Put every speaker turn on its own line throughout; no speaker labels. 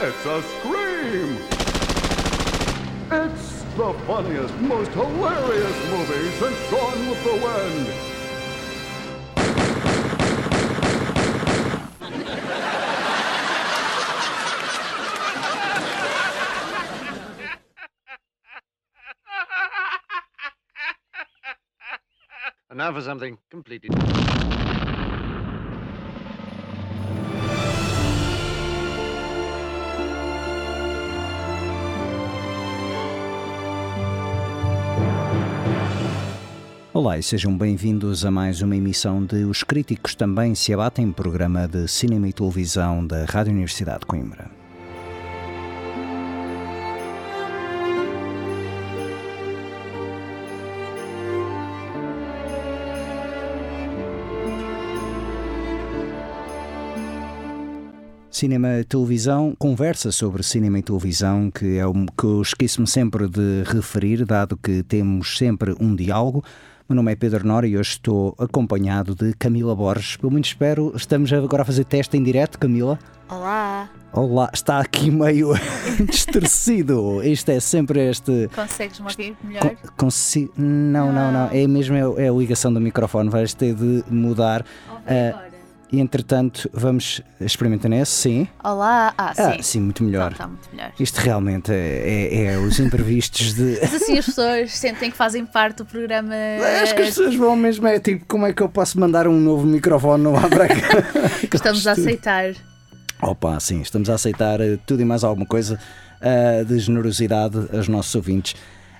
It's a scream! It's the funniest, most hilarious movie since Gone with the Wind.
And now for something completely.
Olá e sejam bem-vindos a mais uma emissão de Os Críticos Também Se Abatem, programa de cinema e televisão da Rádio Universidade de Coimbra. Cinema e televisão, conversa sobre cinema e televisão, que é o que eu esqueço-me sempre de referir, dado que temos sempre um diálogo. Meu nome é Pedro Nora e hoje estou acompanhado de Camila Borges. Pelo menos espero, estamos agora a fazer teste em direto, Camila.
Olá!
Olá, está aqui meio distorcido. Isto é sempre este.
Consegues-me ouvir melhor?
Con consigo. Não, não, não. É mesmo é, é a ligação do microfone. Vais ter de mudar.
Ouve agora.
E entretanto, vamos experimentar nesse, sim.
Olá! Ah, sim.
Ah, sim, muito melhor.
Está muito melhor.
Isto realmente é, é- é os imprevistos de.
Mas assim as pessoas sentem que fazem parte do programa.
Acho que as pessoas vão mesmo, é tipo, como é que eu posso mandar um novo microfone no cá?
Estamos a aceitar.
Opa, sim, estamos a aceitar eh, tudo e mais alguma coisa ah, de generosidade aos nossos ouvintes.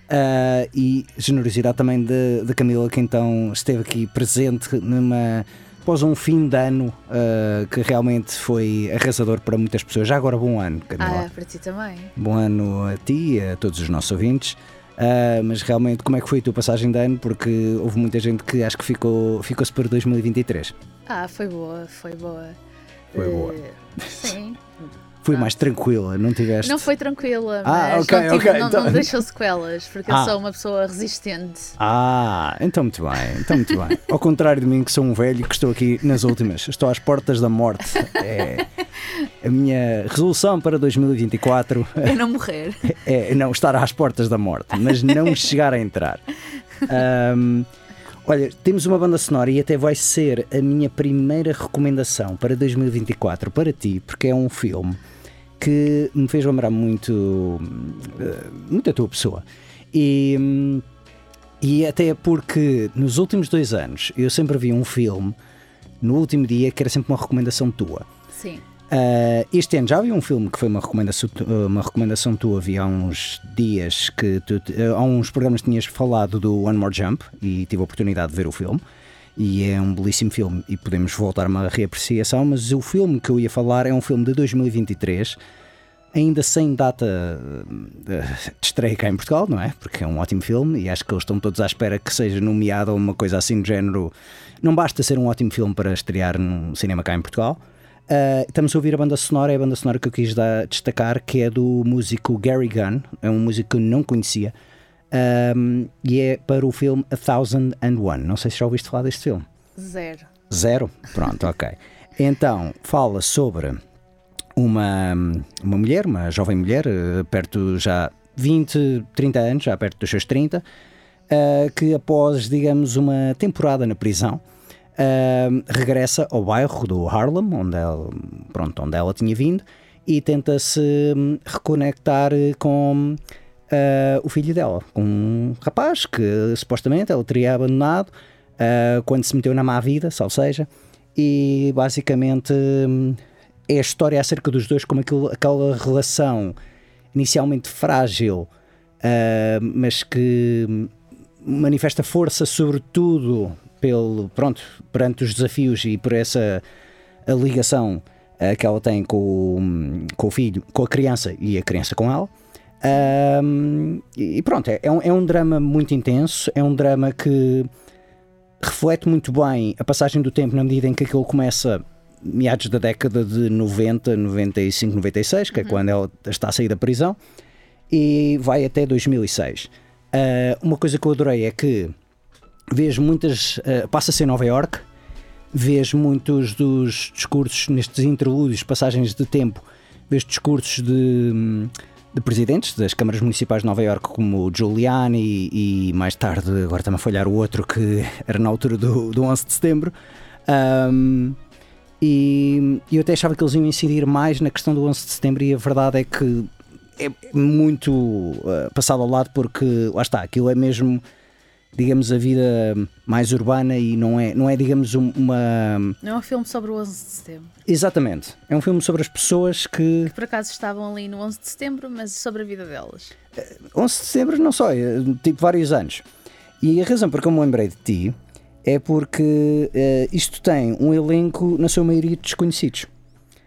Ah, e generosidade também de Camila, que então esteve aqui presente numa. Após um fim de ano ah, que realmente foi arrasador para muitas pessoas. Já agora, bom ano, Camila.
Ah, para ti também.
Bom ano a ti e a todos os nossos ouvintes. Ah, mas realmente, como é que foi a tua passagem de ano? Porque houve muita gente que acho que ficou, ficou-se para 2023.
Ah, foi boa, foi boa.
Foi boa.
Eh, Sim.
Foi mais tranquila, não tiveste.
Não foi tranquila,
Ah,
mas
ok,
não, tive-
ok,
não,
então-
não deixou sequelas, porque
Ah.
eu sou uma pessoa resistente.
Ah, então muito bem, então muito bem. Ao contrário de mim, que sou um velho que estou aqui nas últimas, estou às portas da morte. É a minha resolução para 2024
É não morrer.
é não estar às portas da morte, mas não chegar a entrar. Ahm, olha, temos uma banda sonora e até vai ser a minha primeira recomendação para 2024 para ti, porque é um filme que me fez lembrar muito, eh, muito a tua pessoa. E, e até porque nos últimos dois anos eu sempre vi um filme no último dia que era sempre uma recomendação tua.
Sim.
Uh, este ano já vi um filme que foi uma recomendação, tu- uma recomendação tua, vi há uns dias que tu, há uns programas que tinhas falado do One More Jump e tive a oportunidade de ver o filme. E é um belíssimo filme e podemos voltar a uma reapreciação, mas o filme que eu ia falar é um filme de 2023, ainda sem data uh, de estreia cá em Portugal, não é? Porque é um ótimo filme e acho que eles estão todos à espera que seja nomeado uma coisa assim do género. Não basta ser um ótimo filme para estrear num cinema cá em Portugal. Uh, estamos a ouvir a banda sonora, é a banda sonora que eu quis dar- destacar, que é do músico Gary Gunn, é um músico que eu não conhecia, um, e é para o filme A Thousand and One. Não sei se já ouviste falar deste filme.
Zero.
Zero? Pronto, ok. Então, fala sobre uma, uma mulher, uma jovem mulher, eh, perto já 20, 30 anos, já perto dos seus 30, eh, que após, digamos, uma temporada na prisão, eh, regressa ao bairro do Harlem, onde ela, pronto, onde ela tinha vindo, e tenta-se hum, reconectar com eh, o filho dela, um rapaz que supostamente ela teria abandonado eh, quando se meteu na má vida, salvo seja, e basicamente hum, é a história acerca dos dois, como aquilo, aquela relação inicialmente frágil, ah, mas que hum, manifesta força sobretudo pelo, pronto, perante os desafios e por essa ligação que ela tem com, o- com o filho, com a criança e a criança com ela. Ahm, e pronto, é, é um, é um drama muito intenso, é um drama que reflete muito bem a passagem do tempo na medida em que aquilo começa meados da década de 90, 95, 96, que é quando ela está a sair da prisão, e vai até 2006. Ah, uma coisa que eu adorei é que vês muitas. ah, Passa-se em Nova York, vês muitos dos discursos nestes interlúdios, passagens de tempo, vês discursos de, hum, de presidentes das câmaras municipais de Nova York, como Giuliani e, mais tarde, agora está-me a falhar o outro que era na altura do, do 11 de setembro. E e eu até achava que eles iam incidir mais na questão do 11 de setembro, e a verdade é que é muito uh, passado ao lado, porque lá está, aquilo é mesmo, digamos, a vida mais urbana e não é, não é digamos, um- uma.
Não é um filme sobre o 11 de setembro.
Exatamente. É um filme sobre as pessoas que.
Que por acaso estavam ali no 11 de setembro, mas sobre a vida delas.
11 de setembro, não só, é, tipo vários anos. E a razão por que eu me lembrei de ti é porque eh, isto tem um elenco, na sua maioria, de desconhecidos.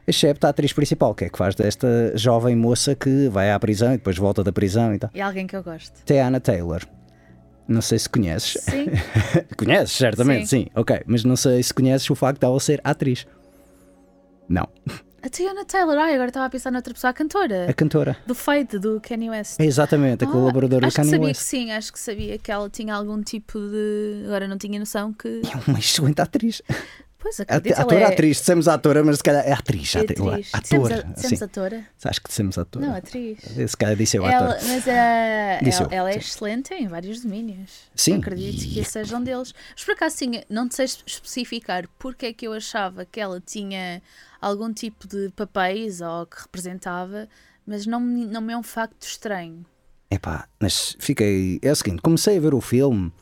Excepto a atriz principal, que é que faz desta jovem moça que vai à prisão e depois volta da prisão e tal.
E alguém que eu gosto.
Teana Taylor. Não sei se conheces.
Sim.
conheces, certamente, sim. Ok, mas não sei se conheces o facto dela ser atriz. Não,
A Tiana Taylor, ai, agora estava a pensar noutra pessoa, a cantora.
a cantora.
Do Fade, do Kanye West.
É exatamente, a
Ah,
colaboradora do
acho que
Kanye
sabia
West.
que sim, acho que sabia que ela tinha algum tipo de. Agora não tinha noção que.
É uma excelente atriz.
Pois
A-
acredito, ela
Atora,
é
atriz, dissemos atora, mas se calhar é atriz.
é atriz.
Ator,
Dissemos, a- dissemos atora?
Acho que dissemos ator.
Não, atriz.
Se calhar disse eu
Ela,
ator.
mas ela,
eu,
ela é excelente em vários domínios.
Sim,
Acredito que
e-
esse seja um deles. Mas por acaso, sim, não te sei es- especificar porque é que eu achava que ela tinha algum tipo de papéis ou que representava, mas não, não me é um facto estranho.
Epá, mas fiquei. É o seguinte, comecei a ver o filme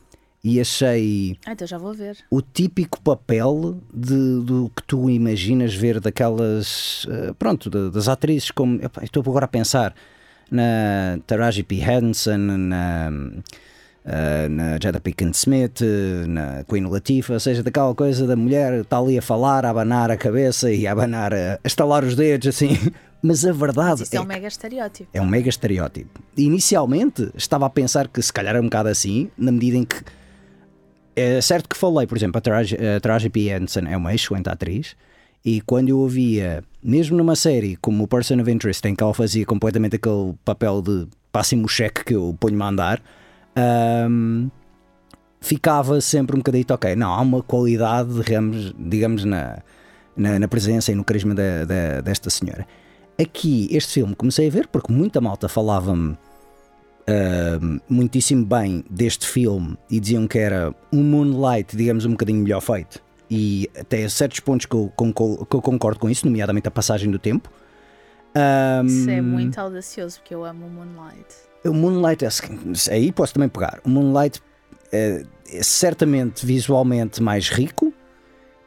e achei
Ah, então já vou ver.
o típico papel de, do que tu imaginas ver daquelas. eh, pronto, da- das atrizes como. estou agora a pensar na Taraji P. Henson, na. eh, na Jada Pinkett Smith, eh, na Queen Latifah, ou seja, daquela coisa da mulher está ali a falar, a abanar a cabeça e a abanar, a, a estalar os dedos, assim. Mas a verdade
Isso é
é
um mega estereótipo.
é um mega estereótipo. Inicialmente estava a pensar que se calhar era um bocado assim, na medida em que é certo que falei, por exemplo, a Taraji, P. Henson é uma excelente atriz e quando eu ouvia, mesmo numa série como o Person of Interest, em que ela fazia completamente aquele papel de passe-me o cheque que eu ponho-me a andar, ahm, ficava sempre um bocadito, ok, não, há uma qualidade, digamos, digamos na, na, na presença e no carisma desta senhora. Aqui, este filme, comecei a ver porque muita malta falava-me muitíssimo bem deste filme e diziam que era um Moonlight, digamos, um bocadinho melhor feito. E até certos pontos que eu, concor- que eu concordo com isso, nomeadamente a passagem do tempo. Ahm,
Isso é muito audacioso, porque eu amo o Moonlight.
o Moonlight, é aí posso também pegar. O Moonlight é, é certamente visualmente mais rico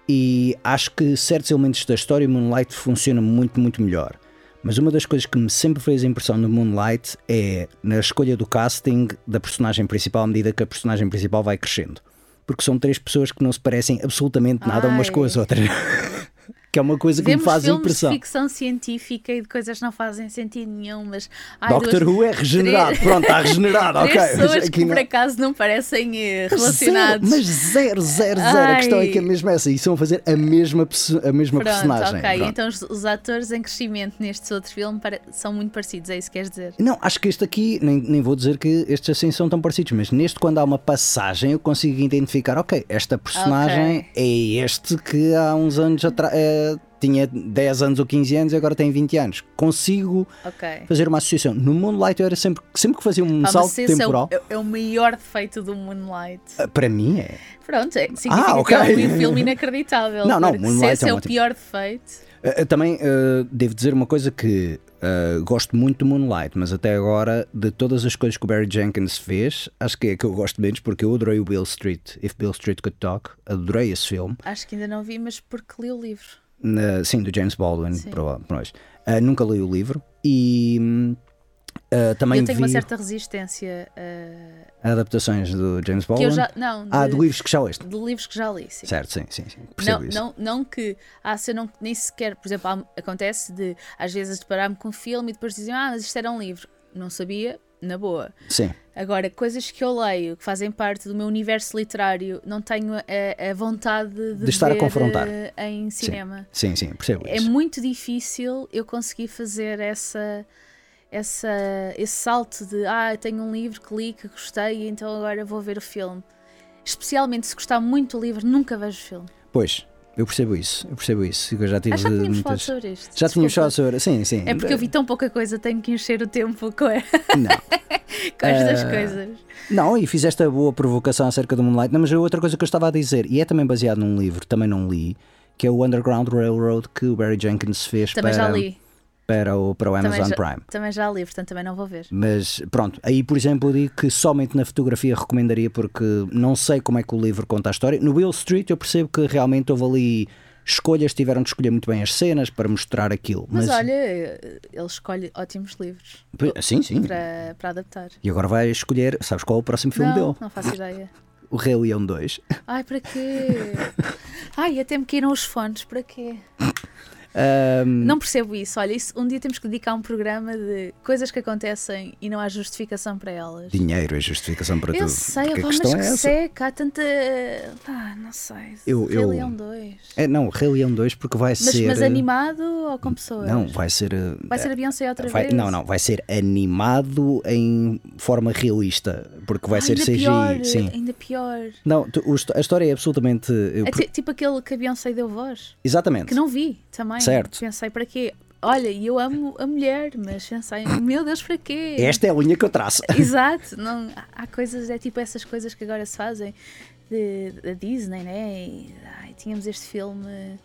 e acho que certos elementos da história o Moonlight funciona muito, muito melhor. Mas uma das coisas que me sempre fez a impressão no Moonlight é na escolha do casting da personagem principal à medida que a personagem principal vai crescendo. Porque são três pessoas que não se parecem absolutamente nada umas com as
Ai.
outras. que é uma coisa que
Vemos
me faz impressão.
de ficção científica e de coisas que não fazem sentido nenhum, mas. ai,
Doctor
duas-
Who é regenerado.
três-
Pronto, está regenerado. Ok.
Pessoas que por
não-
acaso não parecem eh,
Zero,
relacionados.
mas zero, zero, zero. A questão é que é
Ai.
mesmo essa. E estão a fazer a mesma, a mesma
Pronto,
personagem.
ok.
Pronto.
Então os, os atores em crescimento nestes outros filmes são muito parecidos, é isso que queres dizer?
Não, acho que este aqui, nem, nem vou dizer que estes assim são tão parecidos, mas neste, quando há uma passagem, eu consigo identificar, ok, esta personagem é este que há uns anos atrás tinha 10 anos ou 15 anos e agora tem 20 anos. Consigo
Ok.
fazer uma associação. No Moonlight eu era sempre, sempre que fazia um
Pá,
salto
esse é o,
temporal.
é o maior defeito do Moonlight.
Para mim é.
Pronto, é, significa
Ah,
que é um filme inacreditável.
Não, não, Moonlight
se esse
é
é, o pior defeito.
Uh, uh, Também uh, devo dizer uma coisa que uh, gosto muito do Moonlight, mas até agora, de todas as coisas que o Barry Jenkins fez, acho que é que eu gosto menos, porque eu adorei o Bill Street, If Bill Street Could Talk, adorei esse filme,
Acho que ainda não vi, mas porque li o livro.
Sim, do James Baldwin,
Sim.
para, nós. Uh, nunca li o livro e Uh, também
eu tenho
vi
uma certa resistência a.
adaptações do James Baldwin.
já. Não, de,
Ah, de livros que já leste.
de livros que já li, sim.
Certo, sim, sim, sim.
Não,
isso.
não, não que. Ah, se eu não, nem sequer. Por exemplo, há- acontece de às vezes deparar-me com um filme e depois dizem, ah, mas isto era um livro. Não sabia, na boa.
Sim,
Agora, coisas que eu leio, que fazem parte do meu universo literário, não tenho a, a vontade de,
De estar a confrontar.
eh, em cinema.
sim, sim, percebo
É
isso.
muito difícil eu conseguir fazer essa, essa, esse salto de ah, tenho um livro que li, que gostei, então agora vou ver o filme. Especialmente se gostar muito do livro, nunca vejo o filme.
Pois, eu percebo isso, eu percebo isso. Eu já tive
Ah, já tínhamos falado
muitas...
sobre isto.
Já tínhamos falado sobre. Sim, sim.
É porque eu vi tão pouca coisa, tenho que encher o tempo com,
Não.
com estas
Eh,
coisas.
Não, e fizeste a boa provocação acerca do Moonlight. Não, mas outra coisa que eu estava a dizer, e é também baseado num livro, também não li, que é o Underground Railroad que o Barry Jenkins fez
Também
para,
já li.
Para o, para o Amazon
já,
Prime.
também já li, portanto também não vou ver.
Mas pronto, aí por exemplo eu digo que somente na fotografia recomendaria porque não sei como é que o livro conta a história. No Will Street eu percebo que realmente houve ali escolhas, tiveram de escolher muito bem as cenas para mostrar aquilo.
Mas, olha, ele escolhe ótimos livros
Sim, sim.
para, para adaptar.
E agora vai escolher, sabes qual é o próximo filme
não,
dele?
não faço ideia.
O Rei Leão 2.
Ai, para quê? Ai, até me caíram os fones, para quê?
Ahm,
Não percebo isso. Olha, isso, um dia temos que dedicar um programa de coisas que acontecem e não há justificação para elas.
Dinheiro é justificação para
Eu
tudo.
sei,
Porque a
mas que
é essa.
seca, há tanta. Pá, não sei.
Eu-
Rei
eu-
Leão 2.
É, não, Rei Leão 2 porque vai
Mas,
ser.
mas
eh,
animado ou com pessoas?
Não, vai ser. eh,
Vai ser a Beyoncé outra
vai-
vez?
Não, não, vai ser animado em forma realista. Porque vai ser
ainda
CGI.
Pior,
sim.
Ainda pior.
Não, tu- a história é absolutamente. eu-
É ti- tipo aquele que a Beyoncé deu voz.
Exatamente.
Que não vi também.
Certo.
Pensei para quê? Olha, e eu amo a mulher, mas pensei, meu Deus, para quê?
Esta é a linha que eu traço.
Exato, não, há- coisas, é tipo essas coisas que agora se fazem da Disney, né? E, ai, tínhamos este filme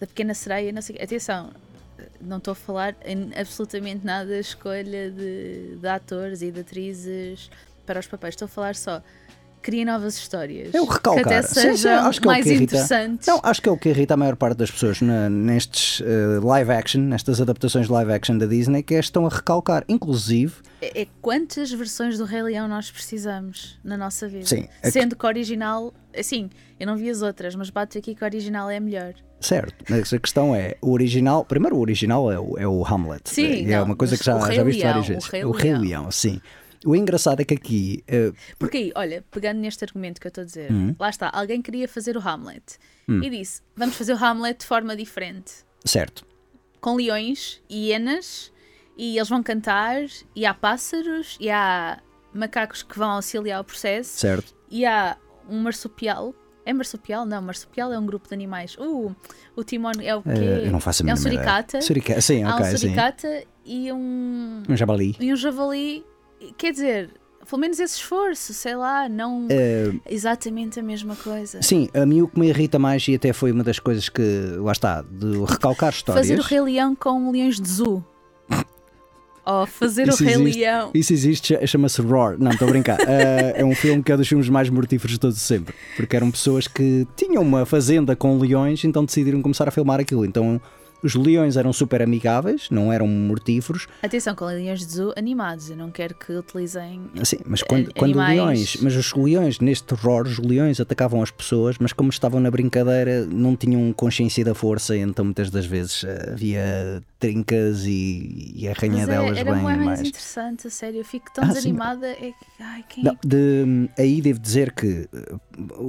da Pequena Sereia, não sei o quê. Atenção, não estou a falar em absolutamente nada da escolha de, de atores e de atrizes para os papéis, estou a falar só. Criem novas histórias.
É o recalcar.
Que até
Sim, sim, que é o
mais
que irrita.
interessantes.
Não, acho que é o que irrita a maior parte das pessoas na- nestes eh, live action, nestas adaptações live action da Disney, que é estão a recalcar. Inclusive,
É, é quantas versões do Rei Leão nós precisamos na nossa vida?
Sim, é que-
Sendo que o original, assim, eu não vi as outras, mas bato aqui que o original é melhor.
certo, mas a questão é: o original, primeiro o original é o, é o Hamlet.
Sim,
é
não,
uma coisa que já,
o
já viste várias
o
vezes.
Rei
o Rei
Leão.
Leão, sim. O engraçado é que aqui, eh,
Porque aí, olha, pegando neste argumento que eu estou a dizer,
Hum.
lá está, alguém queria fazer o Hamlet e disse: vamos fazer o Hamlet de forma diferente,
certo,
com leões e hienas, e eles vão cantar, e há pássaros, e há macacos que vão auxiliar o processo,
certo.
e há um marsupial. É marsupial? Não, marsupial é um grupo de animais. Uh, o timão é o quê?
Eh, eu não faço a
É um suricata.
Suricata, sim,
Há
ok,
um
sim.
suricata e um,
Um jabali.
e um javali. Quer dizer, pelo menos esse esforço, sei lá, não
Eh,
exatamente a mesma coisa.
Sim, a mim o que me irrita mais, e até foi uma das coisas que, lá está, de recalcar histórias.
Fazer o Rei Leão com leões de zoo. Ou fazer
Isso
o Rei
existe.
Leão.
Isso existe, cha- chama-se Roar. Não, estou a brincar. Eh, é um filme que é dos filmes mais mortíferos de todos sempre. Porque eram pessoas que tinham uma fazenda com leões, então decidiram começar a filmar aquilo. Então os leões eram super amigáveis, não eram mortíferos.
Atenção, com leões de zoo animados. Eu não quero que utilizem.
Assim, mas quando,
An-
quando leões, mas os leões, neste Roar, os leões atacavam as pessoas, mas como estavam na brincadeira, não tinham consciência da força, então muitas das vezes eh, havia trincas e, e arranhadelas
é, era
bem
mais,
mais.
interessante, a sério. Eu fico tão
Ah,
desanimada. É que, ai, quem
Não, de- aí devo dizer que uh,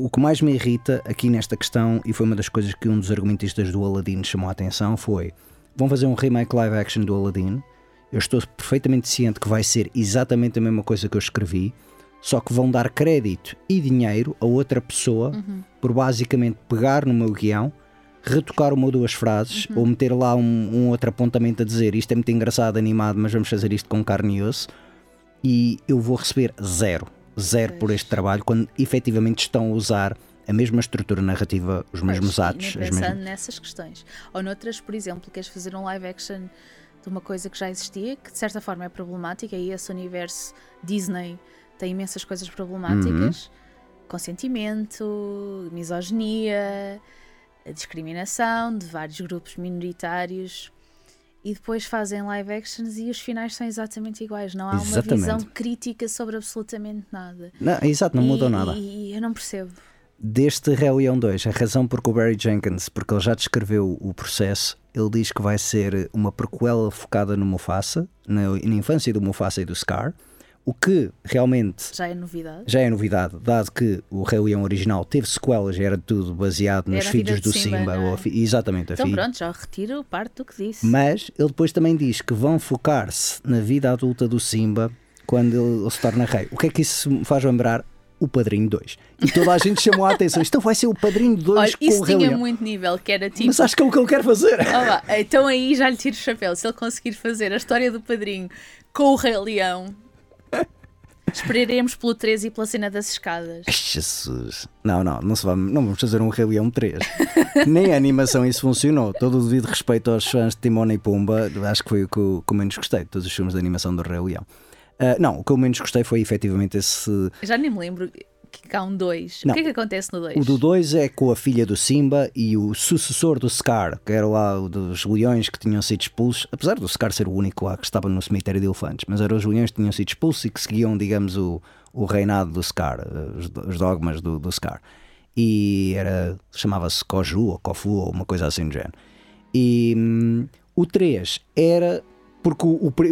o que mais me irrita aqui nesta questão, e foi uma das coisas que um dos argumentistas do Aladdin chamou a atenção, foi: vão fazer um remake live action do Aladdin. Eu estou perfeitamente ciente que vai ser exatamente a mesma coisa que eu escrevi, só que vão dar crédito e dinheiro a outra pessoa por basicamente pegar no meu guião, retocar uma ou duas frases, ou meter lá um, um outro apontamento a dizer isto é muito engraçado, animado, mas vamos fazer isto com carne e osso e eu vou receber zero. Zero por este trabalho, quando efetivamente estão a usar a mesma estrutura narrativa, os mesmos
Pois,
atos.
nem
as
pensando
mesmas-
nessas questões. Ou noutras, por exemplo, queres fazer um live action de uma coisa que já existia, que de certa forma é problemática, e esse universo Disney tem imensas coisas problemáticas:
Uhum.
consentimento, misoginia, a discriminação de vários grupos minoritários. e depois fazem live actions e os finais são exatamente iguais. Não há uma
Exatamente.
visão crítica sobre absolutamente nada.
Não, exato, não
E-
mudou nada.
E eu não percebo.
Deste Rei Leão 2, a razão porque o Barry Jenkins, porque ele já descreveu o processo, ele diz que vai ser uma prequela focada no Mufasa, na, na infância do Mufasa e do Scar, o que realmente
Já é novidade.
já é novidade, dado que o Rei Leão original teve sequelas era tudo baseado nos
Era
filhos do
Simba,
Simba,
é?
a fi- exatamente,
Então
filha.
pronto, já retiro parte do que disse.
Mas ele depois também diz que vão focar-se na vida adulta do Simba quando ele, se torna rei. O que é que isso me faz lembrar? O Padrinho 2. E toda a gente chamou a atenção. Isto vai ser o Padrinho 2
Olha,
com
isso
o Rei
tinha
Leão.
muito nível, que era tipo.
Mas acho que é o que ele quer fazer.
Ah, então aí já lhe tiro o chapéu. Se ele conseguir fazer a história do padrinho com o Rei Leão, esperaremos pelo 13 e pela cena das escadas.
Jesus. Não, não, não, vamos, não vamos fazer um Rei Leão 3. Nem a animação isso funcionou. Todo o devido respeito aos fãs de Timon e Pumba, acho que foi o que eu menos gostei de todos os filmes de animação do Rei Leão. Ah, não, o que eu menos gostei foi efetivamente esse.
Já nem me lembro que há um 2. O que é que acontece no 2?
O do 2 é com a filha do Simba e o sucessor do Scar, que era lá o dos leões que tinham sido expulsos, apesar do Scar ser o único lá que estava no cemitério de elefantes, mas eram os leões que tinham sido expulsos e que seguiam, digamos, o, o reinado do Scar, eh, os, os dogmas do, do Scar. E era, chamava-se Koju ou Kofu ou uma coisa assim do género. E hum, o 3 era. Porque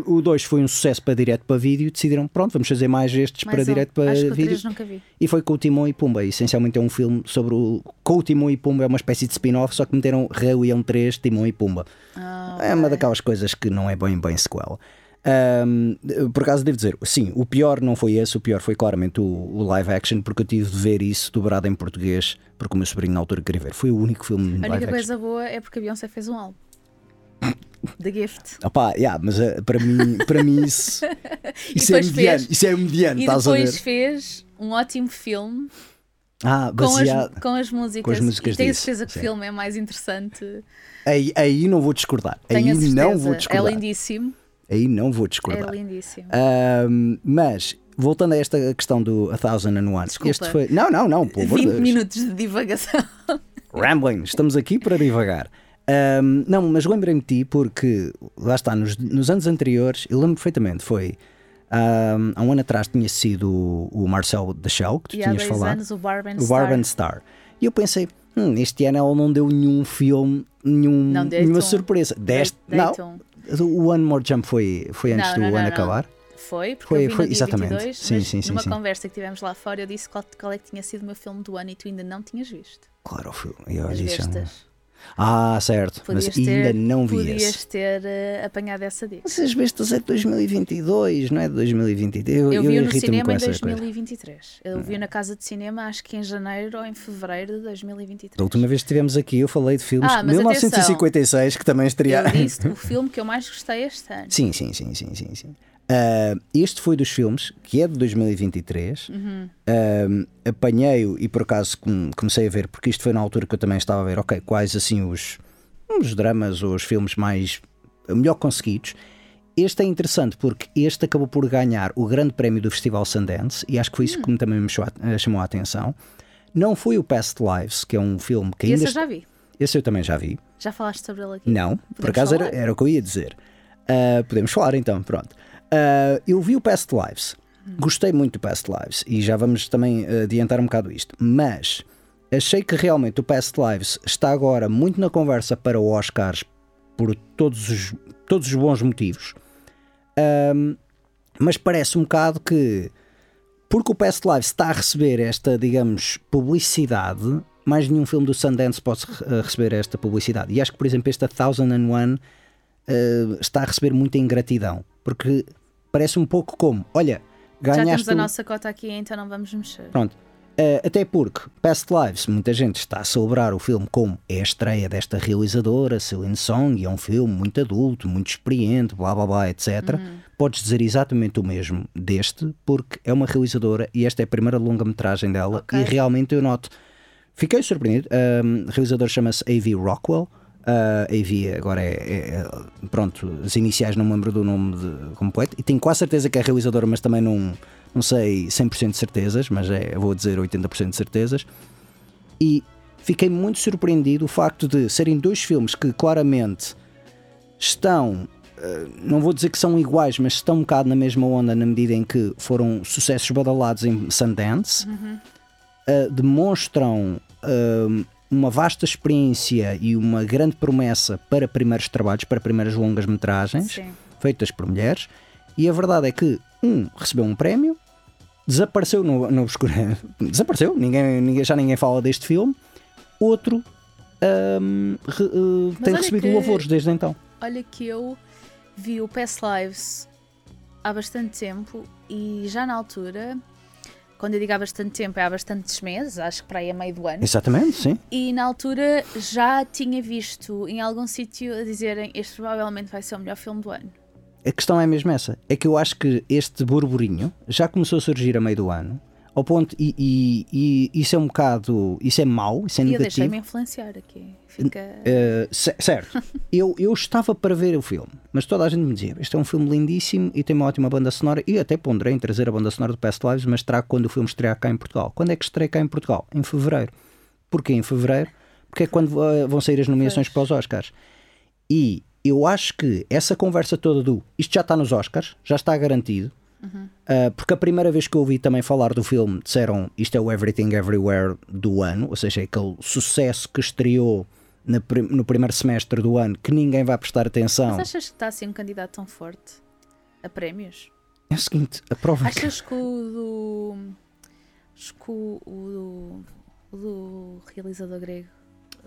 o 2 foi um sucesso para direto para vídeo, decidiram, pronto, vamos fazer mais estes
Mais
para
um.
direto para
Acho
vídeo.
3 nunca vi.
E foi com o Timão e Pumba. Essencialmente é um filme sobre o. Com o Timão e Pumba, é uma espécie de spin-off, só que meteram Leão 3, Timão e Pumba.
Ah,
É uma daquelas coisas que não é bem, bem sequela. Ahm, por acaso devo dizer, sim, o pior não foi esse, o pior foi claramente o, o live action, porque eu tive de ver isso dobrado em português, porque o meu sobrinho na altura queria ver. Foi o único filme
a única
action.
coisa boa é porque a Beyoncé fez um álbum. The Gift.
Opá, yeah, mas eh, para mim, para mim isso, isso é mediano,
fez-
isso é mediano,
E depois fez um ótimo filme
Ah,
com
baseado.
as, com as músicas.
com as músicas
e tenho
disso,
certeza que
sim.
o filme é mais interessante.
Aí, aí não vou discordar.
Tenho
aí não vou
é
discordar.
lindíssimo.
Aí não vou
É
discordar.
lindíssimo.
Ahm, mas, voltando a esta questão do A Thousand and One,
Desculpa.
este foi. Não, não, não, de
20
Deus.
minutos de divagação.
Rambling, estamos aqui para divagar. Ahm, não, mas lembrei-me de ti porque, lá está, nos, nos anos anteriores, eu lembro perfeitamente, foi. ahm, há um ano atrás tinha sido o, o Marcel Dachau, que tu
E há
tinhas
dois
falado.
anos o Barben
o
Star.
E eu pensei, hum, este ano ela não deu nenhum filme, nenhum,
Não,
nenhuma
um.
surpresa. Deste,
Dei-
não,
um.
o One More Jump foi, foi antes
Não,
do
não,
ano acabar.
Foi, porque
Foi-
eu vi
foi- exatamente.
22,
Sim, sim, sim,
numa
sim.
conversa que tivemos lá fora eu disse qual, qual é que tinha sido o meu filme do ano e tu ainda não tinhas visto.
Claro, foi. Eu
As
disse. Ah, certo,
Podias
mas
ter,
ainda não vi
podias
esse.
ter eh, apanhado essa dica.
Mas as bestas é de 2022, não é de 2023. Eu,
Eu vi-o no
irrito-me
cinema em
essa coisa.
2023. Eu vi-o na casa de cinema acho que em janeiro ou em fevereiro de 2023.
Da última vez que estivemos aqui, eu falei de filmes
Ah,
de
mas
1956 que também estaria.
Eu disse o filme que eu mais gostei este ano.
Sim, sim, sim, sim, sim. sim. Ah, este foi dos filmes, que é de 2023.
Uhum.
Ah, Apanhei-o e por acaso com- comecei a ver, porque isto foi na altura que eu também estava a ver, ok, quais assim os, os dramas ou os filmes mais melhor conseguidos. Este é interessante porque este acabou por ganhar o grande prémio do Festival Sundance e acho que foi isso
Hum.
que me também me chamou a, chamou a atenção. Não foi o Past Lives, que é um filme que ainda.
Esse eu já vi.
Esse eu também já vi.
Já falaste sobre ele aqui?
Não, por
Podemos
acaso era, era o que eu ia dizer. Ah, podemos falar então, pronto. Ah, eu vi o Past Lives, gostei muito do Past Lives e já vamos também ah, adiantar um bocado isto, mas achei que realmente o Past Lives está agora muito na conversa para o Oscars por todos os, todos os bons motivos, mas parece um bocado que porque o Past Lives está a receber esta, digamos, publicidade, mais nenhum filme do Sundance pode eh, receber esta publicidade. E acho que, por exemplo, este A Thousand and One eh, está a receber muita ingratidão, porque parece um pouco como, olha,
Já
ganhaste.
temos a nossa cota aqui, então não vamos mexer.
Pronto. Eh, até porque Past Lives, muita gente está a celebrar o filme como é a estreia desta realizadora, Celine Song, e é um filme muito adulto, muito experiente, blá blá blá, etc.
Uhum.
Podes dizer exatamente o mesmo deste, porque é uma realizadora e esta é a primeira longa-metragem dela,
Ok.
e realmente eu noto. Fiquei surpreendido. Um, o realizador chama-se A.V. Rockwell. Uh, A.V. agora é, é- é- Pronto, as iniciais não me lembro do nome de- completo. E tenho quase certeza que é realizadora, mas também não, não sei 100% de certezas, mas é, vou dizer 80% de certezas. E fiquei muito surpreendido o facto de serem dois filmes que claramente estão, eh, não vou dizer que são iguais, mas estão um bocado na mesma onda na medida em que foram sucessos badalados em Sundance, eh, demonstram eh, uma vasta experiência e uma grande promessa para primeiros trabalhos, para primeiras longas metragens
Sim.
feitas por mulheres, e a verdade é que um recebeu um prémio, desapareceu no, no obscuro, desapareceu, ninguém, ninguém, já ninguém fala deste filme, outro ahm, re- eh, tem recebido
que-
louvores desde então.
Olha que eu vi o Past Lives há bastante tempo e já na altura, quando eu digo há bastante tempo, é há bastantes meses, acho que para aí a meio do ano.
Exatamente, sim.
E na altura já tinha visto em algum sítio a dizerem este provavelmente vai ser o melhor filme do ano.
A questão é mesmo essa. É que eu acho que este burburinho já começou a surgir a meio do ano. Ao ponto, e, e- e isso é um bocado. Isso é mau, isso é
E eu
negativo.
deixei-me influenciar aqui. Fica.
Uh, ce- certo, eu, eu estava para ver o filme, mas toda a gente me dizia: Este é um filme lindíssimo e tem uma ótima banda sonora. E até ponderei em trazer a banda sonora do Past Lives, mas trago quando o filme estrear cá em Portugal. Quando é que estreia cá em Portugal? Em fevereiro. Porquê em fevereiro? Porque é quando uh, vão sair as nomeações para os Oscars. E eu acho que essa conversa toda do isto já está nos Oscars, já está garantido. Uh, porque a primeira vez que eu ouvi também falar do filme disseram isto é o Everything Everywhere do ano, ou seja, é aquele sucesso que estreou na prim- no primeiro semestre do ano que ninguém vai prestar atenção.
Mas achas que está assim um candidato tão forte a prémios?
É o seguinte, a prova é que
Achas que o do. Acho que o, o do, o do realizador grego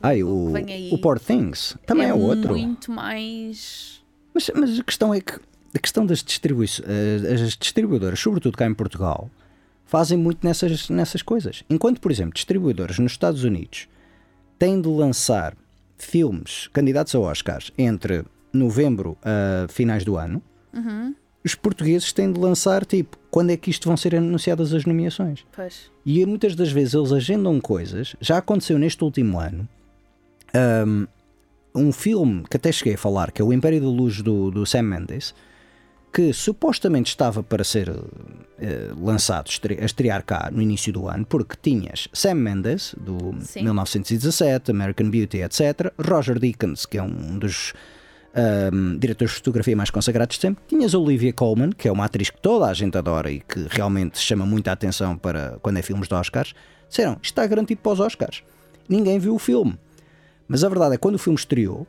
Ai,
o
o,
que
o Poor Things também é,
é
outro.
muito mais.
Mas, mas a questão é que a questão das distribuições, as distribuidoras, sobretudo cá em Portugal, fazem muito nessas, nessas coisas. Enquanto, por exemplo, distribuidoras nos Estados Unidos têm de lançar filmes candidatos a Oscars entre novembro a finais do ano, os portugueses têm de lançar tipo quando é que isto vão ser anunciadas as nomeações.
Pois.
E muitas das vezes eles agendam coisas. Já aconteceu neste último ano. Um, um filme que até cheguei a falar, que é o Império da Luz do, do Sam Mendes, que supostamente estava para ser eh, lançado, estre- a estrear cá no início do ano, porque tinhas Sam Mendes, do
Sim.
1917, American Beauty, etc., Roger Deakins, que é um dos um, diretores de fotografia mais consagrados de sempre, tinhas Olivia Colman, que é uma atriz que toda a gente adora e que realmente chama muita atenção para quando é filmes de Oscars, disseram, isto está garantido para os Oscars. Ninguém viu o filme. Mas a verdade é que quando o filme estreou,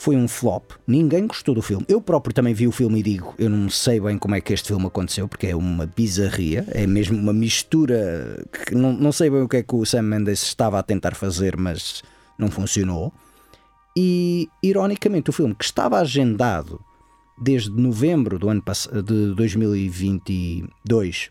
foi um flop, ninguém gostou do filme. Eu próprio também vi o filme e digo, eu não sei bem como é que este filme aconteceu, porque é uma bizarria, é mesmo uma mistura que não, não sei bem o que é que o Sam Mendes estava a tentar fazer, mas não funcionou. E, ironicamente, o filme que estava agendado desde novembro do ano de 2022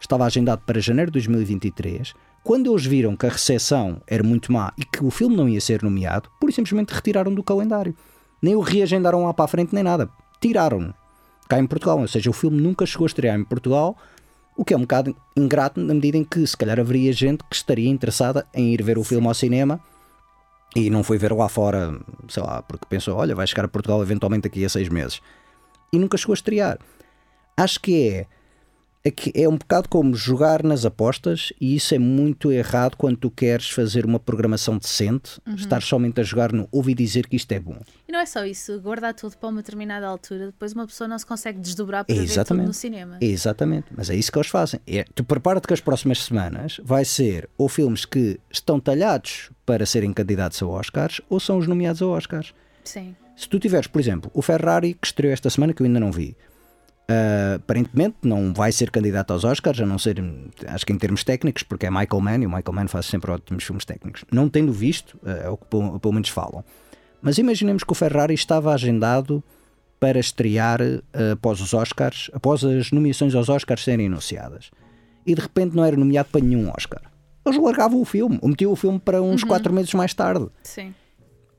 estava agendado para janeiro de 2023. Quando eles viram que a recepção era muito má e que o filme não ia ser nomeado, e simplesmente retiraram do calendário. Nem o reagendaram lá para a frente, nem nada. Tiraram-no. Cá em Portugal. Ou seja, o filme nunca chegou a estrear em Portugal, o que é um bocado ingrato na medida em que se calhar haveria gente que estaria interessada em ir ver o filme ao cinema e não foi ver lá fora, sei lá, porque pensou, olha, vai chegar a Portugal eventualmente daqui a seis meses. E nunca chegou a estrear. Acho que é, é, que é um bocado como jogar nas apostas e isso é muito errado quando tu queres fazer uma programação decente, estar somente a jogar no ouvi dizer que isto é bom.
E não é só isso, guardar tudo para uma determinada altura, depois uma pessoa não se consegue desdobrar para ver tudo
Exatamente.
no cinema.
Exatamente, mas é isso que eles fazem. É, tu prepara-te que as próximas semanas vai ser ou filmes que estão talhados para serem candidatos a Oscars ou são os nomeados a Oscars.
Sim.
Se tu tiveres, por exemplo, o Ferrari que estreou esta semana que eu ainda não vi, ah, aparentemente não vai ser candidato aos Oscars, a não ser, acho que em termos técnicos, porque é Michael Mann e o Michael Mann faz sempre ótimos filmes técnicos. Não tendo visto, ah, é o que pelo pelo menos falam. Mas imaginemos que o Ferrari estava agendado para estrear ah, após os Oscars, após as nomeações aos Oscars serem anunciadas. E de repente não era nomeado para nenhum Oscar. Eles largavam o filme, metiam o filme para uns quatro meses mais tarde.
Sim.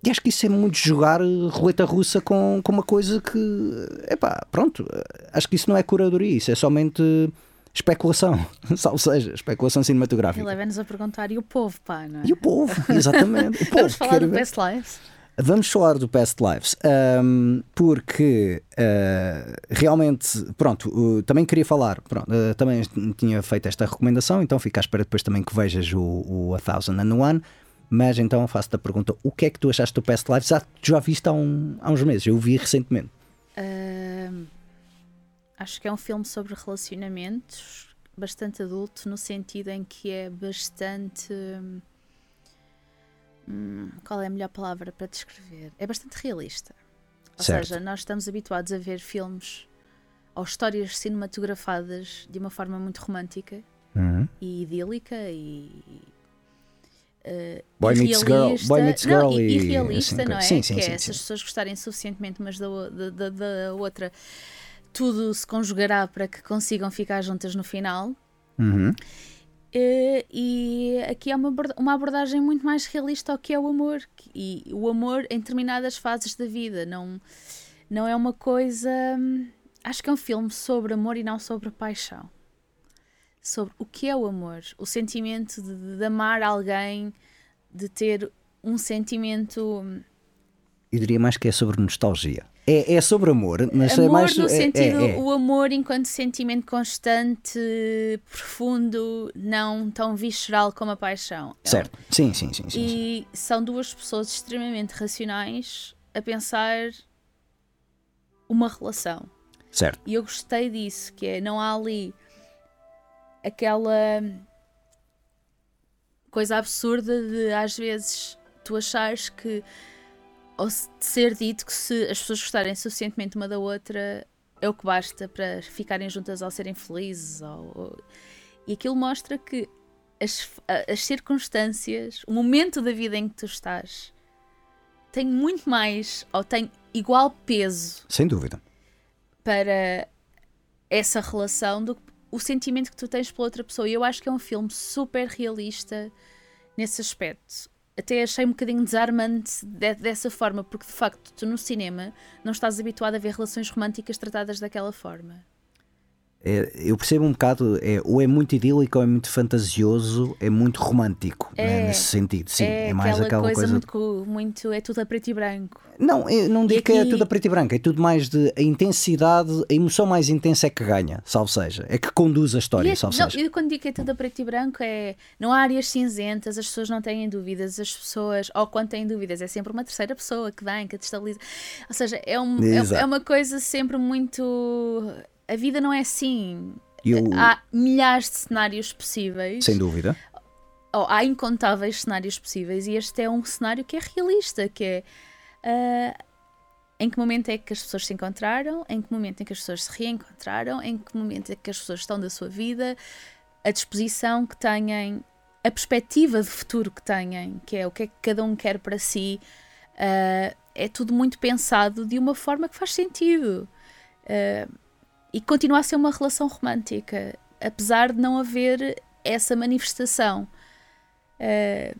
E acho que isso é muito jogar eh, roleta russa com, com uma coisa que. Epá, pronto. eh, Acho que isso não é curadoria, isso é somente especulação. Ou seja, especulação
E
cinematográfica.
leva-nos a perguntar, e o povo, pá, não é?
E o povo, exatamente. O povo
Vamos falar do
ver-
Best Lives?
Vamos falar do Past Lives, ahm, porque ah, realmente, pronto, uh, também queria falar, pronto, uh, também tinha feito esta recomendação, então fica à espera depois também que vejas o, o A Thousand and One, Mas então faço-te a pergunta: o que é que tu achaste do Past Lives? Já, já viste há, um, há uns meses, eu o vi recentemente.
Ahm, acho que é um filme sobre relacionamentos, bastante adulto, no sentido em que é bastante. hum, qual é a melhor palavra para descrever? É bastante realista. Ou
Certo.
seja, nós estamos habituados a ver filmes ou histórias cinematografadas de uma forma muito romântica
Uhum.
e idílica e. eh,
Boy meets girl- boy meets
não,
girl
e,
e
irrealista,
assim,
não é?
sim, sim,
que
sim,
é se
sim.
as pessoas gostarem suficientemente umas da, da, da- outra, tudo se conjugará para que consigam ficar juntas no final.
Uhum.
Eh, e aqui é uma, uma abordagem muito mais realista ao que é o amor e o amor em determinadas fases da vida não não é uma coisa hum, acho que é um filme sobre amor e não sobre paixão sobre o que é o amor o sentimento de, de amar alguém de ter um sentimento hum,
Eu diria mais que é sobre nostalgia. É, é sobre amor, mas é
amor
mais.
no
é-
sentido
é, é.
o amor enquanto sentimento constante profundo não tão visceral como a paixão É
Certo. Sim, sim, sim. sim, sim.
E são duas pessoas extremamente racionais a pensar uma relação.
Certo.
E eu gostei disso, que é não há ali aquela coisa absurda de às vezes tu achares que ou ser dito que se as pessoas gostarem suficientemente uma da outra é o que basta para ficarem juntas ou serem felizes ou, ou- e aquilo mostra que as, as circunstâncias, o momento da vida em que tu estás tem muito mais ou tem igual peso
Sem dúvida.
para essa relação do que o sentimento que tu tens pela outra pessoa. E eu acho que é um filme super realista nesse aspecto. Até achei um bocadinho desarmante de- dessa forma, porque de facto tu no cinema não estás habituado a ver relações românticas tratadas daquela forma.
É, eu percebo um bocado, é, ou é muito idílico ou é muito fantasioso, é muito romântico, né,
É.
nesse sentido. Sim,
é,
é, mais
aquela,
aquela
coisa,
coisa.
Muito, muito. É tudo a preto e branco.
Não, eu não digo que é
aqui-
tudo a preto e branco, é tudo mais de a intensidade, a emoção mais intensa é que ganha, salvo seja, é que conduz a história,
E é-
salvo
não,
seja.
eu quando digo que é tudo a preto e branco é não há áreas cinzentas, as pessoas não têm dúvidas, as pessoas, ou quando têm dúvidas, é sempre uma terceira pessoa que vem, que destabiliza. Ou seja, é, um, é, é uma coisa sempre muito. A vida não é assim.
Eu-
Há milhares de cenários possíveis,
Sem dúvida.
há incontáveis cenários possíveis, e este é um cenário que é realista, que é. ah, em que momento é que as pessoas se encontraram, em que momento é que as pessoas se reencontraram, em que momento é que as pessoas estão da sua vida, a disposição que têm, a perspectiva de futuro que têm, que é o que é que cada um quer para si, ah, é tudo muito pensado de uma forma que faz sentido. Ah, e continua a ser uma relação romântica, apesar de não haver essa manifestação ah,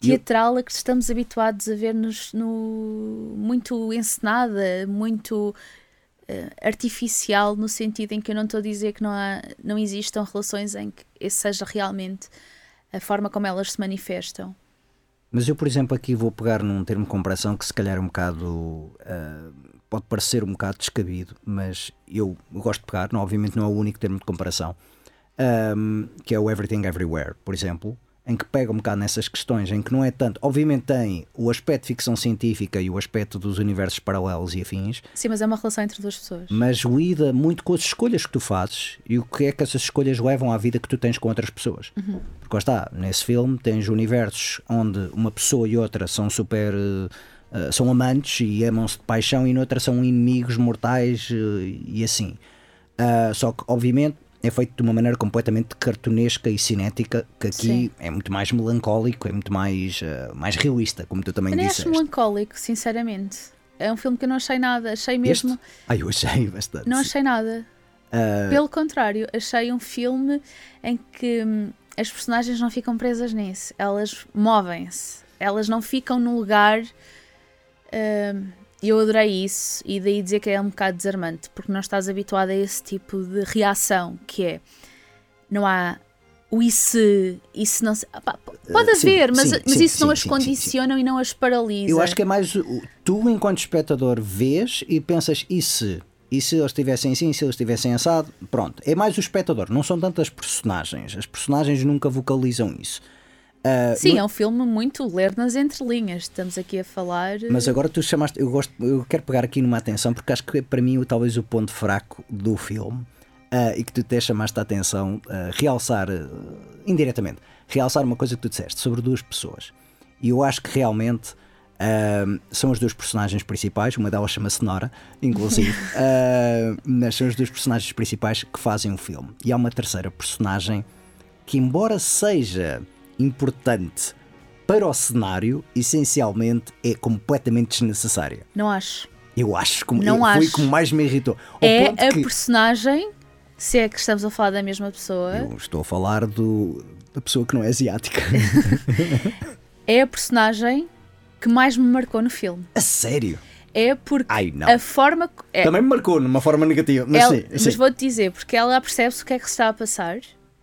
teatral a que estamos habituados a ver-nos no, muito encenada, muito eh, artificial, no sentido em que eu não estou a dizer que não, há, não existam relações em que esse seja realmente a forma como elas se manifestam.
Mas eu, por exemplo, aqui vou pegar num termo de comparação que se calhar é um bocado. ah, pode parecer um bocado descabido, mas eu gosto de pegar, não, obviamente não é o único termo de comparação, ahm, que é o Everything Everywhere, por exemplo, em que pega um bocado nessas questões, em que não é tanto. Obviamente tem o aspecto de ficção científica e o aspecto dos universos paralelos e afins,
Sim, mas é uma relação entre duas pessoas.
mas lida muito com as escolhas que tu fazes e o que é que essas escolhas levam à vida que tu tens com outras pessoas. Porque lá está, nesse filme tens universos onde uma pessoa e outra são super. eh, eh, são amantes e amam-se de paixão e noutra são inimigos mortais eh, e assim. Ah, só que, obviamente, é feito de uma maneira completamente cartunesca e cinética, que aqui
Sim.
é muito mais melancólico, é muito mais, eh, mais realista, como tu também
Eu
disseste.
acho melancólico, sinceramente. É um filme que eu não achei nada. Achei mesmo.
Este? Ah, eu achei bastante.
Não achei nada.
Ah,
Pelo contrário, achei um filme em que hum, as personagens não ficam presas nisso, elas movem-se, elas não ficam no lugar. Eu adorei isso, e daí dizer que é um bocado desarmante, porque não estás habituado a esse tipo de reação, que é não há o e se, e se não se. ah, pá, Pode
Uh, sim,
haver, mas,
sim,
mas
sim,
isso não as condicionam e não as paralisa.
Eu acho que é mais tu, enquanto espectador, vês e pensas e se? E se eles estivessem assim, se eles estivessem assado? Pronto, é mais o espectador, não são tantas personagens. As personagens nunca vocalizam isso. Ah,
Sim,
no-
é um filme muito ler nas entrelinhas. Estamos aqui a falar.
Mas agora tu chamaste, eu gosto, eu quero pegar aqui numa atenção porque acho que é para mim talvez o ponto fraco do filme ah, e que tu até chamaste a atenção, ah, realçar indiretamente, realçar uma coisa que tu disseste sobre duas pessoas. E eu acho que realmente ah, são as duas personagens principais, uma delas chama-se Nora, inclusive, ah, mas são as duas personagens principais que fazem o filme. E há uma terceira personagem que, embora seja importante para o cenário, essencialmente é completamente desnecessária.
Não acho.
Eu acho que
Não
foi
acho.
como mais me irritou. Ao
É a
que
personagem, se é que estamos a falar da mesma pessoa,
eu estou a falar do, da pessoa que não é asiática.
é a personagem que mais me marcou no filme.
a sério?
É porque
Ai,
a forma. É,
Também me marcou numa forma negativa, mas
ela-
sim.
mas
sim.
vou-te dizer, porque ela percebe-se o que é que se está a passar.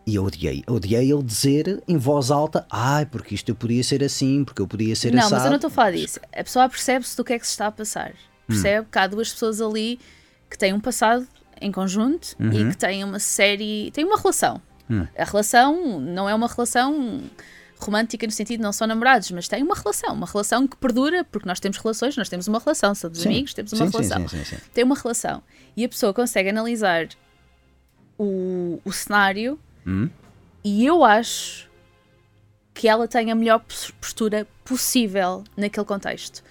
E eu odiei, odiei ele dizer em voz alta: ai, porque isto eu podia ser assim, porque eu podia ser
Não,
assado.
mas eu não estou a falar disso. A pessoa percebe-se do que é que se está a passar. Percebe que há duas pessoas ali que têm um passado em conjunto e que têm uma série. têm uma relação. A relação não é uma relação romântica no sentido de não são namorados, mas têm uma relação. Uma relação que perdura, porque nós temos relações, nós temos uma relação, somos
Sim.
amigos, temos uma
Sim,
relação.
sim, sim, sim.
Tem uma relação. E a pessoa consegue analisar o, o cenário
Hum?
e eu acho que ela tem a melhor pos- postura possível naquele contexto.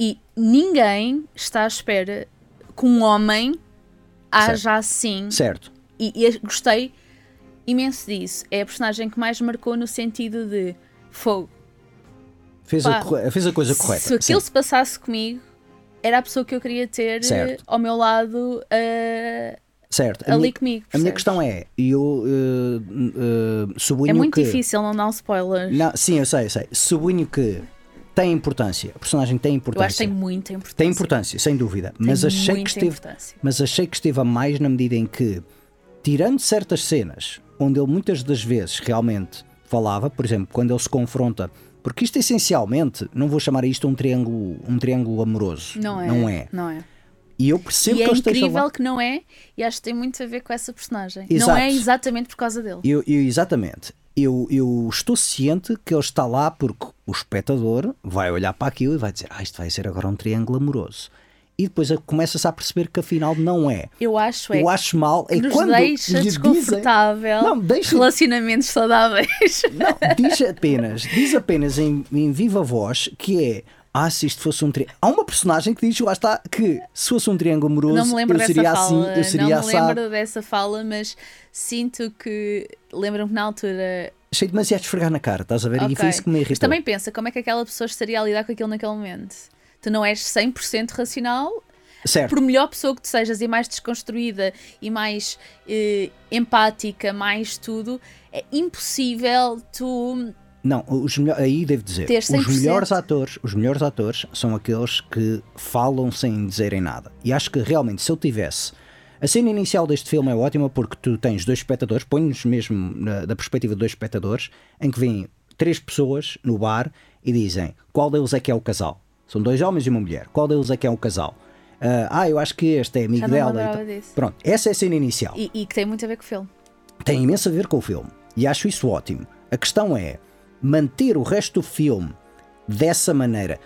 E ninguém está à espera que um homem haja assim.
Certo.
E, e gostei imenso disso. É a personagem que mais marcou no sentido de fogo.
Fez, a,
Pá,
corre- fez a coisa correta.
Se aquilo
sim.
se passasse comigo, era a pessoa que eu queria ter
Certo.
ao meu lado eh,
certo. A
ali
minha-
comigo.
A minha
percebes?
questão é, e eu eh, eh, sublinho
É muito
que...
difícil não dar um spoiler.
Não, sim, eu sei, eu sei. Sublinho que tem importância. A personagem tem
eu
importância.
acho que tem muita importância.
Tem importância, sem dúvida. Mas
Tem
achei, que esteve, mas achei que esteve a mais na medida em que, tirando certas cenas, onde ele muitas das vezes realmente falava, por exemplo, quando ele se confronta. Porque isto essencialmente, não vou chamar isto um triângulo, um triângulo amoroso.
Não é.
Não é.
Não é.
E eu percebo
E é
que ele esteja
incrível
lá.
que não é, e acho que tem muito a ver com essa personagem.
Exato.
Não é exatamente por causa dele.
Eu, eu- exatamente. Eu, eu estou ciente que ele está lá porque o espectador vai olhar para aquilo e vai dizer: Ah, isto vai ser agora um triângulo amoroso. E depois começa-se a perceber que afinal não é.
Eu acho é
Eu acho mal é
nos
quando
deixa
lhe dizem-
desconfortável
Não, deixa-
relacionamentos saudáveis.
Não, diz apenas, diz apenas em, em viva voz que é. Ah, se isto fosse um triângulo. Há uma personagem que diz, lá está, que se fosse um triângulo amoroso,
Não me lembro
eu
dessa
seria
fala.
assim, eu seria
não me
assado.
lembro dessa fala, mas sinto que. Lembro-me que na altura.
Achei demasiado esfregar na cara, estás a ver? E foi isso que me irritou.
Mas também pensa como é que aquela pessoa estaria a lidar com aquilo naquele momento. Tu não és 100% racional,
certo.
por melhor pessoa que tu sejas e mais desconstruída e mais eh, empática, mais tudo, é impossível tu.
Não, os melhor, aí devo dizer, os
100%.
melhores atores, os melhores atores são aqueles que falam sem dizerem nada. E acho que realmente se eu tivesse a cena inicial deste filme é ótima porque tu tens dois espectadores, põe-nos mesmo na, da perspectiva de dois espectadores, em que vêm três pessoas no bar e dizem qual deles é que é o casal. São dois homens e uma mulher. Qual deles é que é o casal? Ah, ah, eu acho que este é amigo
Já
dela. e tal.
disso.
Pronto, essa é a cena inicial
E, e que tem muito a ver com o filme.
tem imenso a ver com o filme e acho isso ótimo. A questão é manter o resto do filme dessa maneira,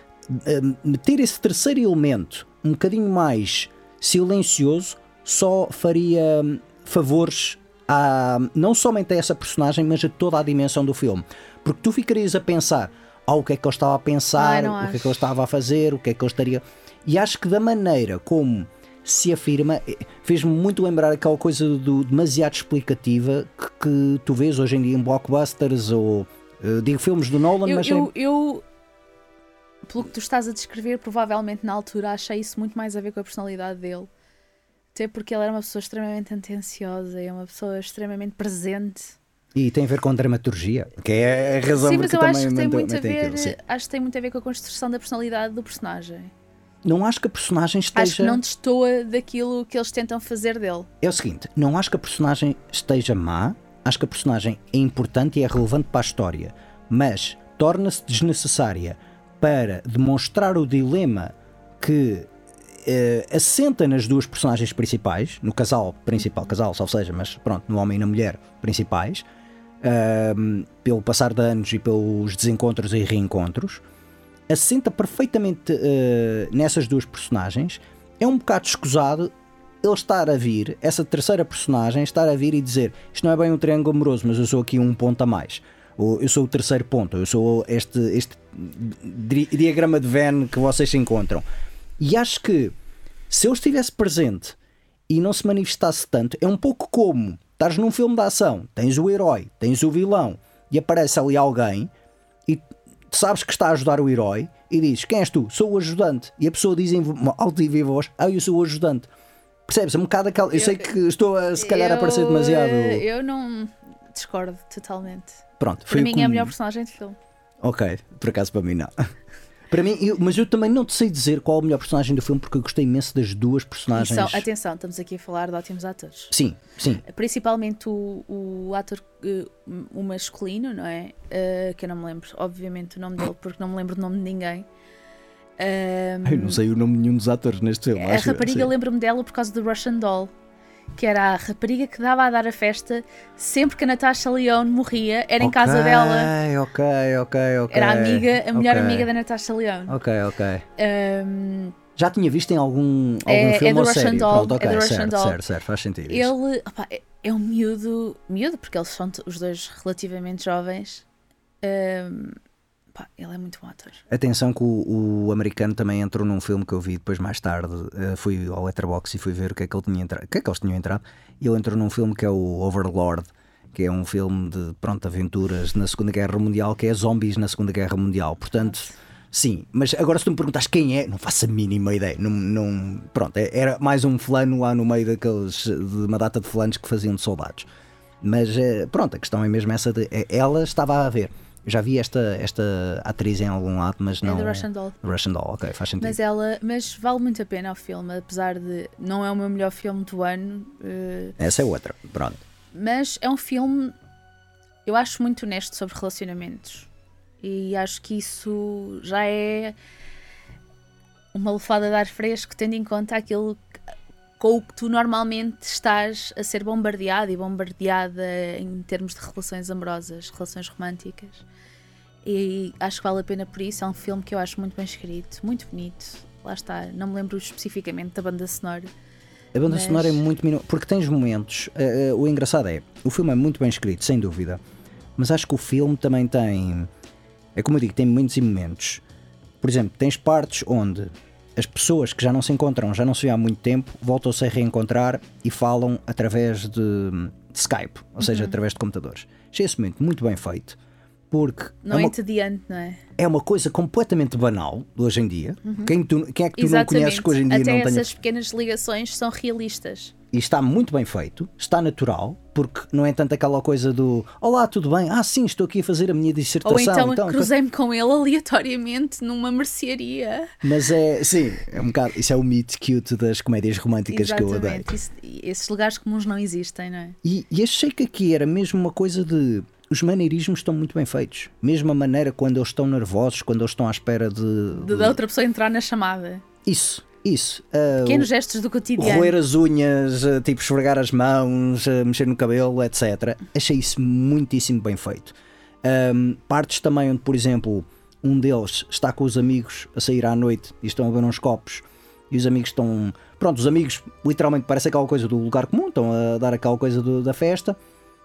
eh, meter esse terceiro elemento um bocadinho mais silencioso, só faria hum, favores a não somente a essa personagem, mas a toda a dimensão do filme. Porque tu ficarias a pensar ah, o que é que ele estava a pensar,
Ai,
o que é que ele estava a fazer, o que é que ele estaria. E acho que da maneira como se afirma, eh, fez-me muito lembrar aquela coisa do demasiado explicativa que, que tu vês hoje em dia em blockbusters ou eh, digo filmes do Nolan,
Eu,
mas
eu, eu, pelo que tu estás a descrever, provavelmente na altura achei isso muito mais a ver com a personalidade dele. Até porque ele era uma pessoa extremamente atenciosa, é uma pessoa extremamente presente.
e tem a ver com dramaturgia, que é a razão
Sim,
por
mas
que
eu acho que tem muito a ver. Acho que tem muito a ver com a construção da personalidade do personagem.
Não acho que a personagem
Acho que
esteja.
não destoa daquilo que eles tentam fazer dele.
É o seguinte, não acho que a personagem esteja má, acho que a personagem é importante e é relevante para a história, mas torna-se desnecessária para demonstrar o dilema que eh, assenta nas duas personagens principais, no casal principal, casal, ou seja, mas pronto, no homem e na mulher principais, ahm, pelo passar de anos e pelos desencontros e reencontros, assenta perfeitamente eh, nessas duas personagens. É um bocado escusado ele estar a vir, essa terceira personagem, estar a vir e dizer isto não é bem um triângulo amoroso, mas eu sou aqui um ponto a mais. Ou eu sou o terceiro ponto, eu sou este, este di- diagrama de Venn que vocês se encontram. E acho que se eu estivesse presente e não se manifestasse tanto, é um pouco como estás num filme de ação, tens o herói, tens o vilão e aparece ali alguém e sabes que está a ajudar o herói e diz: Quem és tu? Sou o ajudante. E a pessoa diz em alto e viva voz: Ah, eu sou o ajudante. Percebes? É um bocado aquela. Eu, sei que estou a se calhar a parecer
Eu,
demasiado.
Eu não discordo totalmente.
Pronto, foi
Para mim
como-
é a melhor personagem de filme.
Ok, por acaso para mim não. Para mim, eu- mas eu também não te sei dizer qual é o melhor personagem do filme porque eu gostei imenso das duas personagens.
são- atenção, estamos aqui a falar de ótimos atores.
Sim, sim.
Principalmente o, o ator, eh, o masculino, não é? Eh, que eu não me lembro, obviamente, o nome dele, porque não me lembro do nome de ninguém. Ahm,
Eu não sei o nome de nenhum dos atores neste filme.
a rapariga, lembro-me dela por causa do Russian Doll, que era a rapariga que dava a dar a festa sempre que a Natasha Leone morria, era em casa dela.
Ok, ok, ok.
Era a amiga, a melhor
ok.
amiga da Natasha Leone.
Ok, ok.
Ahm,
Já tinha visto em algum, algum
É- é
filme
do
ou série?
Doll,
Pronto, ok,
é do Russian
certo,
Doll.
certo, certo, faz sentido.
ele opá, é, é um miúdo, miúdo, porque eles são os dois relativamente jovens. Ahm, pá, ele é muito bom ator.
Atenção que o, o americano também entrou num filme que eu vi depois mais tarde. eh, fui ao Letterboxd e fui ver o que é que ele tinha entrado. O que é que eles tinham entrado? E ele entrou num filme que é o Overlord, que é um filme de pronto, aventuras na Segunda Guerra Mundial, que é zombies na Segunda Guerra Mundial. Portanto, sim, mas agora se tu me perguntas quem é, não faço a mínima ideia. Não- pronto, é- era mais um fulano lá no meio daqueles de uma data de fulanos que faziam de soldados. Mas eh, pronto, a questão é mesmo essa de eh, ela estava a ver. Já vi esta, esta atriz em algum lado, mas não.
É do Russian Doll.
Russian Doll, ok, faz sentido.
Mas ela, mas vale muito a pena o filme, apesar de não é o meu melhor filme do ano, eh,
Essa é outra, pronto.
mas é um filme eu acho muito honesto sobre relacionamentos e acho que isso já é uma lefada de ar fresco, tendo em conta aquilo com o que tu normalmente estás a ser bombardeado e bombardeada em termos de relações amorosas, relações românticas. E acho que vale a pena por isso. É um filme que eu acho muito bem escrito, muito bonito. Lá está, não me lembro especificamente da banda sonora.
A banda
Mas-
sonora é muito porque tens momentos. eh, eh, o engraçado é, o filme é muito bem escrito, sem dúvida, mas acho que o filme também tem. É como eu digo, tem momentos e momentos. Por exemplo, tens partes onde as pessoas que já não se encontram, já não se vê há muito tempo, voltam-se a reencontrar e falam através de, de Skype, ou
Uhum.
seja, através de computadores. Achei esse momento muito bem feito, porque
Não
é
é entediante, não é?
é uma coisa completamente banal hoje em dia. Quem, tu- quem é que tu não conheces que hoje em dia
Até
não tenha.
essas pequenas ligações são realistas.
E está muito bem feito, está natural, porque não é tanto aquela coisa do Olá, tudo bem? Ah, sim, estou aqui a fazer a minha dissertação.
Ou então, cruzei-me com ele aleatoriamente numa mercearia.
Mas é, sim, é um bocado. Isso é o meet cute das comédias românticas que eu.
Exatamente. Isso- esses lugares comuns não existem, não é?
E, e achei que aqui era mesmo uma coisa de. Os maneirismos estão muito bem feitos. Mesmo a maneira quando eles estão nervosos, quando eles estão à espera de.
De da outra pessoa entrar na chamada.
Isso, isso. Ah,
Pequenos gestos do cotidiano.
roer as unhas, eh, tipo esfregar as mãos, eh, mexer no cabelo, etc. Achei isso muitíssimo bem feito. Ahm, partes também onde, por exemplo, um deles está com os amigos a sair à noite e estão a beber uns copos e os amigos estão. Pronto, os amigos literalmente parece aquela coisa do lugar comum, estão a dar aquela coisa do- da festa,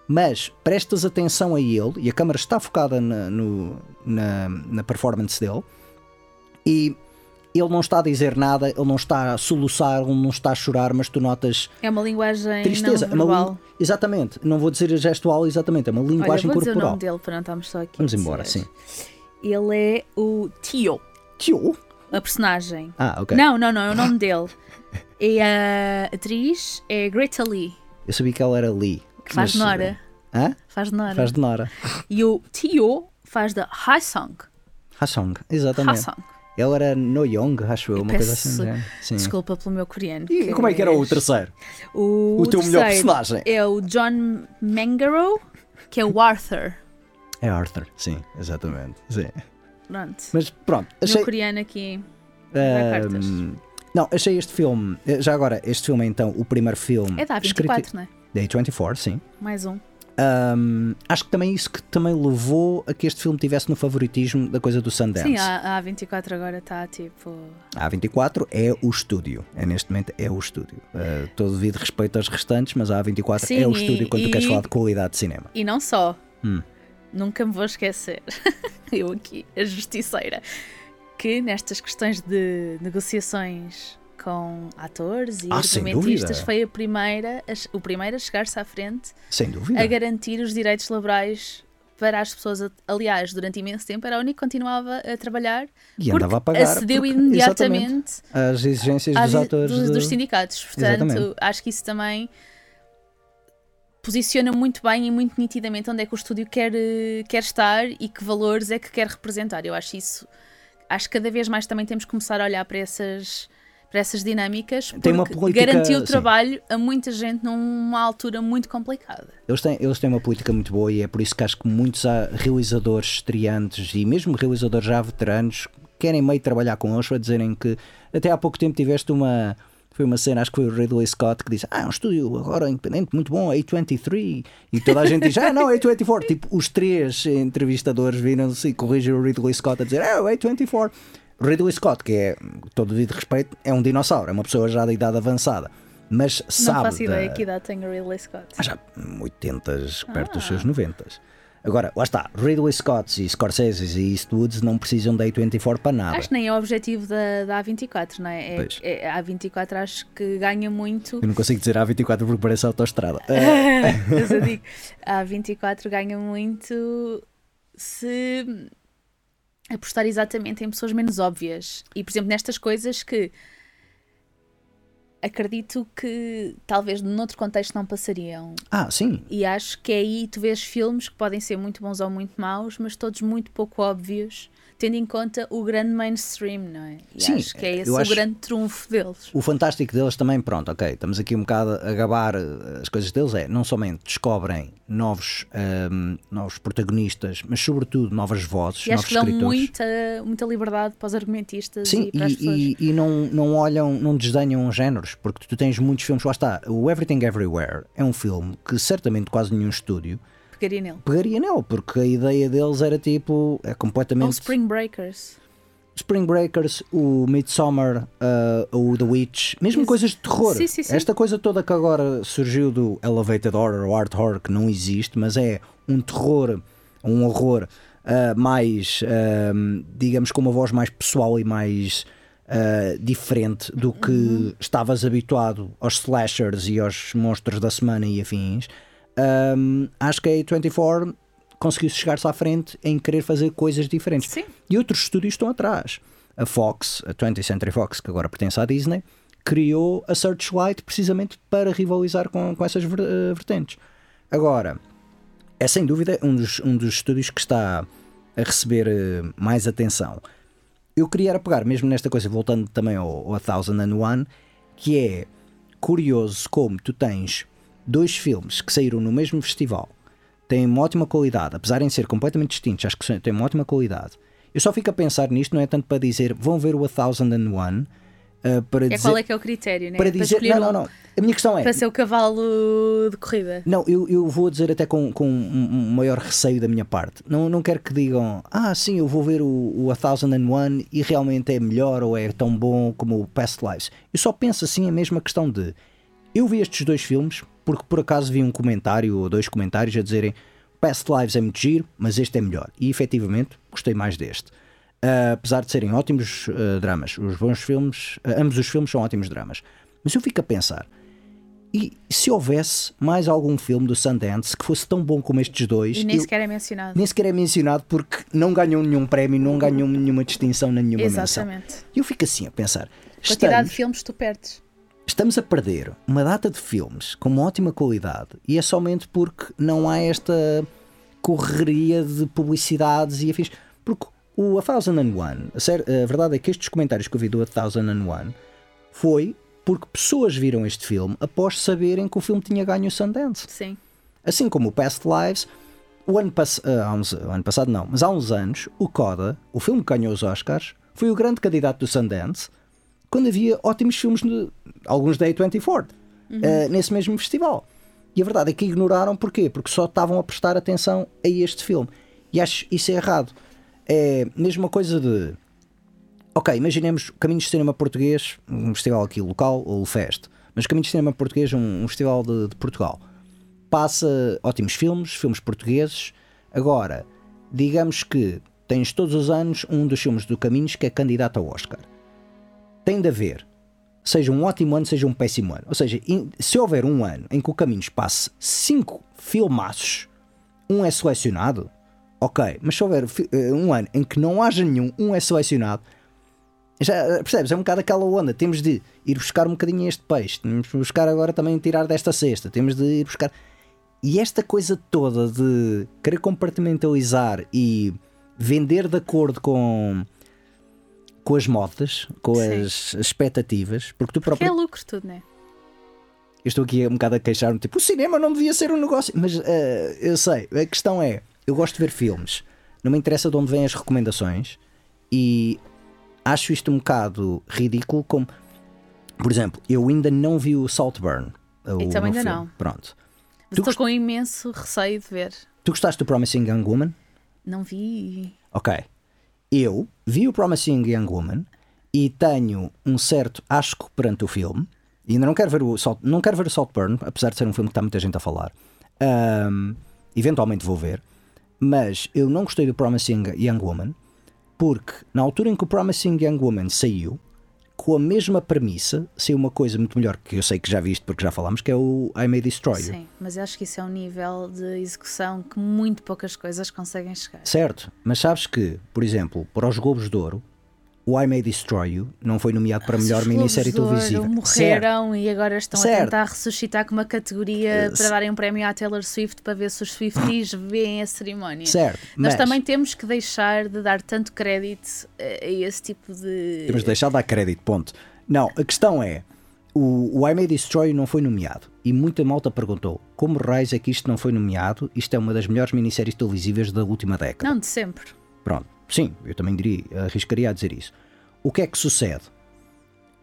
mas prestas atenção a ele e a câmara está focada na, no- na, na performance dele e ele não está a dizer nada, ele não está a soluçar, ele não está a chorar, mas tu notas
É uma linguagem
tristeza.
não
É uma
verbal.
lin- Exatamente, não vou dizer gestual, exatamente, é uma
Olha,
linguagem
vou dizer o
corporal.
nome dele para não estarmos só aqui.
Vamos embora, sim.
Ele é o Tio,
Tio?
a personagem.
Ah, ok.
Não, não, não, é o nome dele. E a atriz é Greta Lee,
Eu sabia que ela era Lee.
que faz
mas-
Nora.
Hã?
Faz de Nora.
Faz de Nora.
E o Tio faz da Haesung.
Hasong, exatamente.
Haesung.
Ela era No Young, acho eu, uma coisa
peço
assim. né? Sim.
Desculpa pelo meu coreano.
E como é que era o terceiro?
O,
O teu melhor personagem?
É o John Mangaro, que é o Arthur.
É Arthur, sim, exatamente. Sim.
Pronto.
Mas pronto,
O
achei.
meu coreano aqui.
Ahm, não, achei este filme. eh, Já agora, este filme é então o primeiro filme.
É da
escrito-
A24, não é?
Da A24, sim.
Mais um.
Um, acho que também isso que também levou a que este filme tivesse no favoritismo da coisa do Sundance.
Sim, a, a 24 agora está tipo.
A A24 é o estúdio, é, neste momento é o estúdio. Uh, todo devido respeito aos restantes, mas a A24
Sim,
é o
e-
estúdio quando tu
e-
queres falar de qualidade de cinema.
E não só.
Hum.
Nunca me vou esquecer. Eu aqui, a justiceira. Que nestas questões de negociações com atores e
Ah,
argumentistas foi a primeira, a- o primeiro a chegar-se à frente
Sem dúvida.
a garantir os direitos laborais para as pessoas. Aliás, durante imenso tempo era a única que continuava a trabalhar
E andava a pagar.
acedeu
porque-
imediatamente
As exigências
às-
dos atores.
dos,
de-
dos sindicatos. Portanto,
Exatamente.
acho que isso também posiciona muito bem e muito nitidamente onde é que o estúdio quer, quer estar e que valores é que quer representar. Eu acho isso. Acho que cada vez mais também temos que começar a olhar para essas. Para essas dinâmicas, porque
Tem uma política-
garantiu
sim.
trabalho a muita gente numa altura muito complicada.
Eles têm, eles têm uma política muito boa e é por isso que acho que muitos ah, realizadores estreantes e mesmo realizadores já veteranos querem meio trabalhar com eles para dizerem que até há pouco tempo tiveste uma. Foi uma cena, acho que foi o Ridley Scott que disse: Ah, é um estúdio agora independente, muito bom, A23. E toda a gente diz: Ah, não, A24. Tipo, os três entrevistadores viram-se e corrigiram o Ridley Scott a dizer: Ah, o A24. Ridley Scott, que é, todo devido respeito, é um dinossauro, é uma pessoa já de idade avançada. Mas sabe.
não faço ideia
da-
que idade tem Ridley Scott.
ah, já 80, perto dos
Ah.
seus 90. Agora, lá está, Ridley Scott e Scorsese e Eastwoods não precisam da A24 para nada.
Acho que nem é o objetivo da, da A24, não é? é, é a A24 acho que ganha muito.
Eu não consigo dizer A24 porque parece autoestrada. Ah,
Mas eu digo, a A24 ganha muito se apostar exatamente em pessoas menos óbvias. E, por exemplo, nestas coisas que acredito que talvez noutro contexto não passariam.
ah, sim.
E acho que é aí tu vês filmes que podem ser muito bons ou muito maus, mas todos muito pouco óbvios, tendo em conta o grande mainstream, não é? E
Sim,
acho que é esse o grande trunfo deles.
O fantástico deles também, pronto, ok, estamos aqui um bocado a gabar eh, as coisas deles, é não somente descobrem novos, ahm, novos protagonistas, mas sobretudo novas vozes,
E acho
novos
que dão
escritores.
muita, muita liberdade para os argumentistas
Sim,
e para as pessoas.
e, e, e não, não olham, não desdenham géneros, porque tu tens muitos filmes, lá está, o Everything Everywhere é um filme que certamente quase nenhum estúdio
Pegaria nele.
pegaria nele, porque a ideia deles era tipo, é
Ou
completamente
Spring Breakers.
Spring Breakers, o Midsommar, uh, o The Witch, mesmo coisas de terror.
Sim, sim, sim.
Esta coisa toda que agora surgiu do Elevated Horror ou Art Horror, que não existe, mas é um terror, um horror uh, mais, um, digamos, com uma voz mais pessoal e mais uh, diferente do que
Uhum.
estavas habituado aos slashers e aos monstros da semana e afins. Um, acho que a A24 conseguiu chegar-se à frente em querer fazer coisas diferentes.
Sim.
E outros estúdios estão atrás. A Fox, a 20th Century Fox, que agora pertence à Disney, criou a Searchlight precisamente para rivalizar com, com essas eh, vertentes. Agora, é sem dúvida um dos, um dos estúdios que está a receber eh, mais atenção. Eu queria era pegar, mesmo nesta coisa, voltando também ao, ao 1001, que é curioso como tu tens dois filmes que saíram no mesmo festival, têm uma ótima qualidade, apesar de ser completamente distintos, acho que têm uma ótima qualidade. Eu só fico a pensar nisto, não é tanto para dizer vão ver o 1001 uh, para
É
dizer.
qual é que é o critério, né?
para dizer não, não, não. A minha questão é.
Para ser o cavalo de corrida.
Não, eu, eu vou dizer até com, com um, maior receio da minha parte. Não, não quero que digam, ah, sim, eu vou ver o, o 1001 e realmente é melhor ou é tão bom como o Past Lives. Eu só penso assim a mesma questão de. Eu vi estes dois filmes porque por acaso vi um comentário ou dois comentários a dizerem Past Lives é muito giro, mas este é melhor. E efetivamente gostei mais deste. Ah, apesar de serem ótimos ah, dramas, os bons filmes, ah, ambos os filmes são ótimos dramas. Mas eu fico a pensar, e se houvesse mais algum filme do Sundance que fosse tão bom como estes dois,
E nem
eu-
sequer é mencionado.
nem sequer é mencionado porque não ganhou nenhum prémio, não ganhou nenhuma distinção, nenhuma menção.
Exatamente.
E eu fico assim a pensar:
Quantidade
estamos,
de filmes tu perdes.
Estamos a perder uma data de filmes com uma ótima qualidade e é somente porque não há esta correria de publicidades e afins. Porque o A Thousand and One, a, sério, a verdade é que estes comentários que eu vi do A Thousand and One foi porque pessoas viram este filme após saberem que o filme tinha ganho o Sundance.
Sim.
Assim como o Past Lives, o ano, pass ah, há uns- o ano passado não, mas há uns anos, o Coda, o filme que ganhou os Oscars, foi o grande candidato do Sundance, quando havia ótimos filmes, de, alguns da A24, ah, nesse mesmo festival. E a verdade é que ignoraram porquê? Porque só estavam a prestar atenção a este filme. E acho isso é errado. É a mesma coisa de. Ok, imaginemos Caminhos de Cinema Português, um festival aqui local, ou o Fest. Mas Caminhos de Cinema Português, um, um festival de, de Portugal. Passa ótimos filmes, filmes portugueses. Agora, digamos que tens todos os anos um dos filmes do Caminhos que é candidato ao Oscar. Tem de haver, seja um ótimo ano, seja um péssimo ano. Ou seja, se houver um ano em que o Caminhos passe cinco filmaços, um é selecionado, ok. Mas se houver eh, um ano em que não haja nenhum, um é selecionado, já percebes? É um bocado aquela onda. Temos de ir buscar um bocadinho este peixe, temos de buscar agora também tirar desta cesta, temos de ir buscar. E esta coisa toda de querer compartimentalizar e vender de acordo com, com as modas, com
Sim.
as expectativas, porque tu
Porque
próprio.
é lucro tudo, né?
Eu estou aqui um bocado a queixar-me, tipo, o cinema não devia ser um negócio. Mas eh, eu sei, a questão é: eu gosto de ver filmes, não me interessa de onde vêm as recomendações e acho isto um bocado ridículo. Como, por exemplo, eu ainda não vi o Saltburn. o
também
novo
ainda
filme.
não.
Pronto.
Mas estou com imenso receio de ver.
Tu gostaste do Promising Young Woman?
Não vi.
Ok. Eu vi o Promising Young Woman e tenho um certo asco perante o filme. E ainda não quero ver o Salt, não quero ver o Saltburn, apesar de ser um filme que está muita gente a falar. Ahm, eventualmente vou ver. Mas eu não gostei do Promising Young Woman porque na altura em que o Promising Young Woman saiu, com a mesma premissa, saiu uma coisa muito melhor que eu sei que já viste porque já falámos, que é o I May Destroy You.
Sim, mas acho que isso é um nível de execução que muito poucas coisas conseguem chegar.
Certo, mas sabes que, por exemplo, para os Globos de Ouro, o I May Destroy You não foi nomeado para
Os
melhor minissérie televisiva. Certo.
Morreram e agora estão
Certo.
a tentar ressuscitar com uma categoria
Uh,
para darem um prémio à Taylor Swift para ver se os Swifties veem a cerimónia.
Certo,
Nós
mas
também temos que deixar de dar tanto crédito a a esse tipo de.
temos de deixar de dar crédito, ponto. Não, a questão é, o, o I May Destroy You não foi nomeado e muita malta perguntou como raios é que isto não foi nomeado? Isto é uma das melhores minisséries televisivas da última década.
Não, de sempre.
Pronto, sim, eu também diria, arriscaria a dizer isso. O que é que sucede?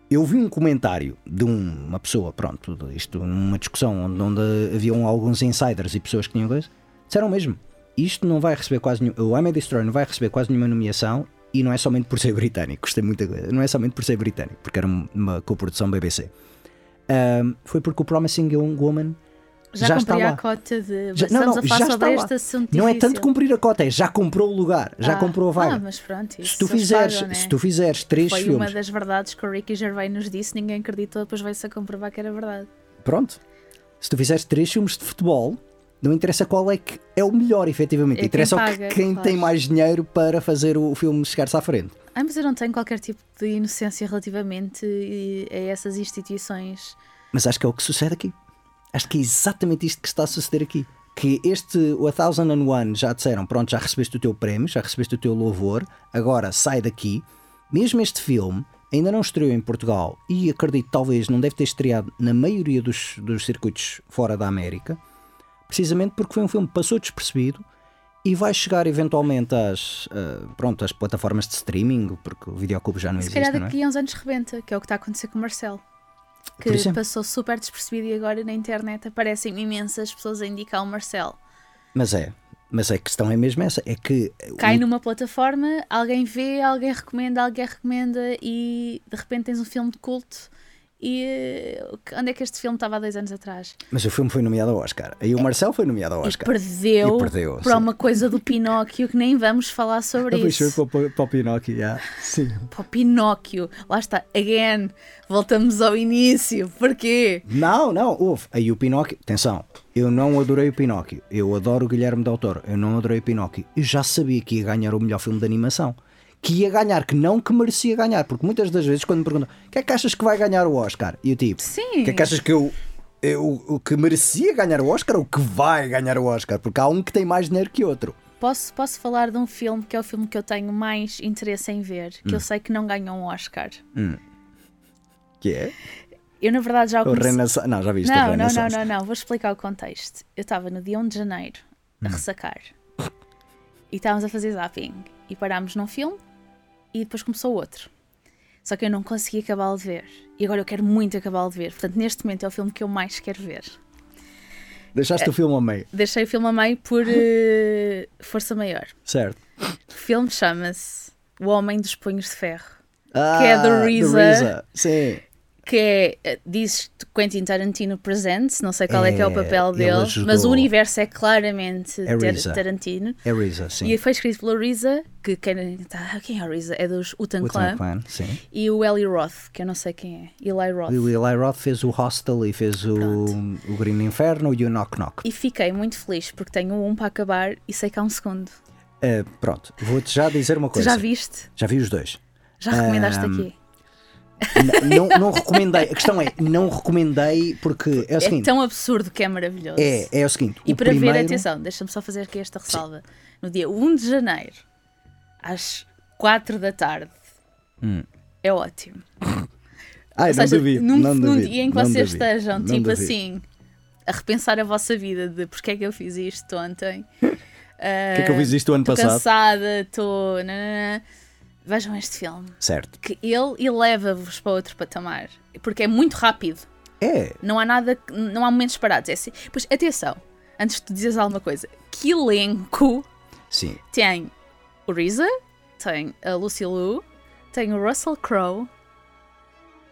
Eu vi um comentário de um- uma pessoa, pronto, isto numa discussão onde, onde haviam alguns insiders e pessoas que tinham coisa, disseram mesmo: isto não vai receber quase nenhum, o I May Destroy não vai receber quase nenhuma nomeação e não é somente por ser britânico, gostei muito não é somente por ser britânico, porque era uma coprodução BBC. Ahm, foi porque o Promising Young Woman
Já,
Já está
cumpri a
lá.
cota de.
Já-
a falar
já está lá. Não é tanto cumprir a cota, é já comprou o lugar, já
Ah,
comprou a vaga.
Ah, mas pronto, isso
se tu fizeres,
pagam, né?
se tu fizeres três
Foi
filmes,
uma das verdades que o Ricky Gervais nos disse, ninguém acreditou, depois veio-se a comprovar que era verdade.
pronto. Se tu fizeres três filmes de futebol, não interessa qual é que é o melhor, efetivamente.
É quem
interessa o que-
paga,
quem
claro.
tem mais dinheiro para fazer o filme chegar-se à frente.
Ah, mas eu não tenho qualquer tipo de inocência relativamente eh, a essas instituições.
Mas acho que é o que sucede aqui. Acho que é exatamente isto que está a suceder aqui. Que este, o A Thousand and One, já disseram, pronto, já recebeste o teu prémio, já recebeste o teu louvor, agora sai daqui. Mesmo este filme ainda não estreou em Portugal e acredito talvez não deve ter estreado na maioria dos, dos circuitos fora da América, precisamente porque foi um filme que passou despercebido e vai chegar eventualmente às, ah, pronto, às plataformas de streaming, porque o videoclube já não
Se
existe,
calhar
não é?
daqui a uns anos rebenta, que é o que está a acontecer com o Marcelo. Que passou super despercebido e agora na internet aparecem imensas pessoas a indicar o Marcelo.
Mas é, mas a questão é mesmo essa, é que
Cai numa plataforma, alguém vê, alguém recomenda, alguém recomenda e de repente tens um filme de culto. E eh, onde é que este filme estava há dois anos atrás?
Mas o filme foi nomeado ao Oscar. Aí o Marcel foi nomeado ao
E
Oscar.
perdeu,
E perdeu,
para
sim.
uma coisa do Pinóquio que nem vamos falar sobre
Ah,
isso.
Foi para, para o Pinóquio, já. Sim.
Para o Pinóquio, lá está, again, voltamos ao início. Porquê?
Não, não, houve. Aí o Pinóquio, atenção, eu não adorei o Pinóquio. Eu adoro o Guilherme Del Toro. Eu não adorei o Pinóquio. Eu já sabia que ia ganhar o melhor filme de animação. Que ia ganhar, que não que merecia ganhar. Porque muitas das vezes, quando me perguntam o que é que achas que vai ganhar o Oscar? E eu tipo,
Sim.
o que é que achas que eu. eu o que merecia ganhar o Oscar ou que vai ganhar o Oscar? Porque há um que tem mais dinheiro que outro.
Posso, posso falar de um filme que é o filme que eu tenho mais interesse em ver, que
Hum.
eu sei que não ganhou um Oscar.
Que é?
Eu, na verdade, já o
O
comecei...
Renaissance. Não, já viste o
Não, não, não, não, não, vou explicar o contexto. Eu estava no dia 1 de janeiro
Hum.
a ressacar e estávamos a fazer zapping e parámos num filme e depois começou outro. Só que eu não consegui acabá-lo de ver e agora eu quero muito acabá-lo de ver. Portanto, neste momento é o filme que eu mais quero ver.
Deixaste o filme a meio.
Deixei o filme a meio por eh, força maior.
Certo.
O filme chama-se O Homem dos Punhos de Ferro.
Ah,
é do Reza.
Sim.
Que é, eh, diz Quentin Tarantino Presents, não sei qual é, que é o
É,
papel
ele
dele, mas o universo é claramente
É.
Tarantino.
É Reza, sim.
E foi escrito pelo RZA, que quem, tá, quem é o RZA? É dos Utan Clan.
Clan, sim.
E o Eli Roth, que eu não sei quem é. Eli Roth.
E o Eli Roth fez o Hostel e fez o,
Pronto.
o Green Inferno e o Knock Knock.
E fiquei muito feliz porque tenho um para acabar e sei que há um segundo.
Uh, pronto, vou-te já dizer uma
Tu
coisa.
já viste?
Já vi os dois.
Já recomendaste
Ahm,
aqui?
Não, não recomendei. A questão é, não recomendei porque é o
É
seguinte.
tão absurdo que é maravilhoso.
É, é o seguinte.
E
o
para
primeiro,
ver, atenção, deixa-me só fazer aqui esta ressalva. No dia 1 de janeiro, às 4 da tarde,
Hum.
é ótimo.
Ai,
Ou
não
seja,
duvido,
num,
não
num dia em que vocês
duvido,
estejam, tipo
duvido.
assim, a repensar a vossa vida de porque é que eu fiz isto ontem.
que é que eu fiz isto o ano
Estou
passado?
cansada, estou. Vejam este filme.
Certo.
Que ele eleva-vos para outro patamar. Porque é muito rápido.
É,
Não há nada, não há momentos parados. É assim. Pois atenção, antes de tu dizeres alguma coisa, que elenco
sim.
tem o RZA, tem a Lucy Liu, tem o Russell Crowe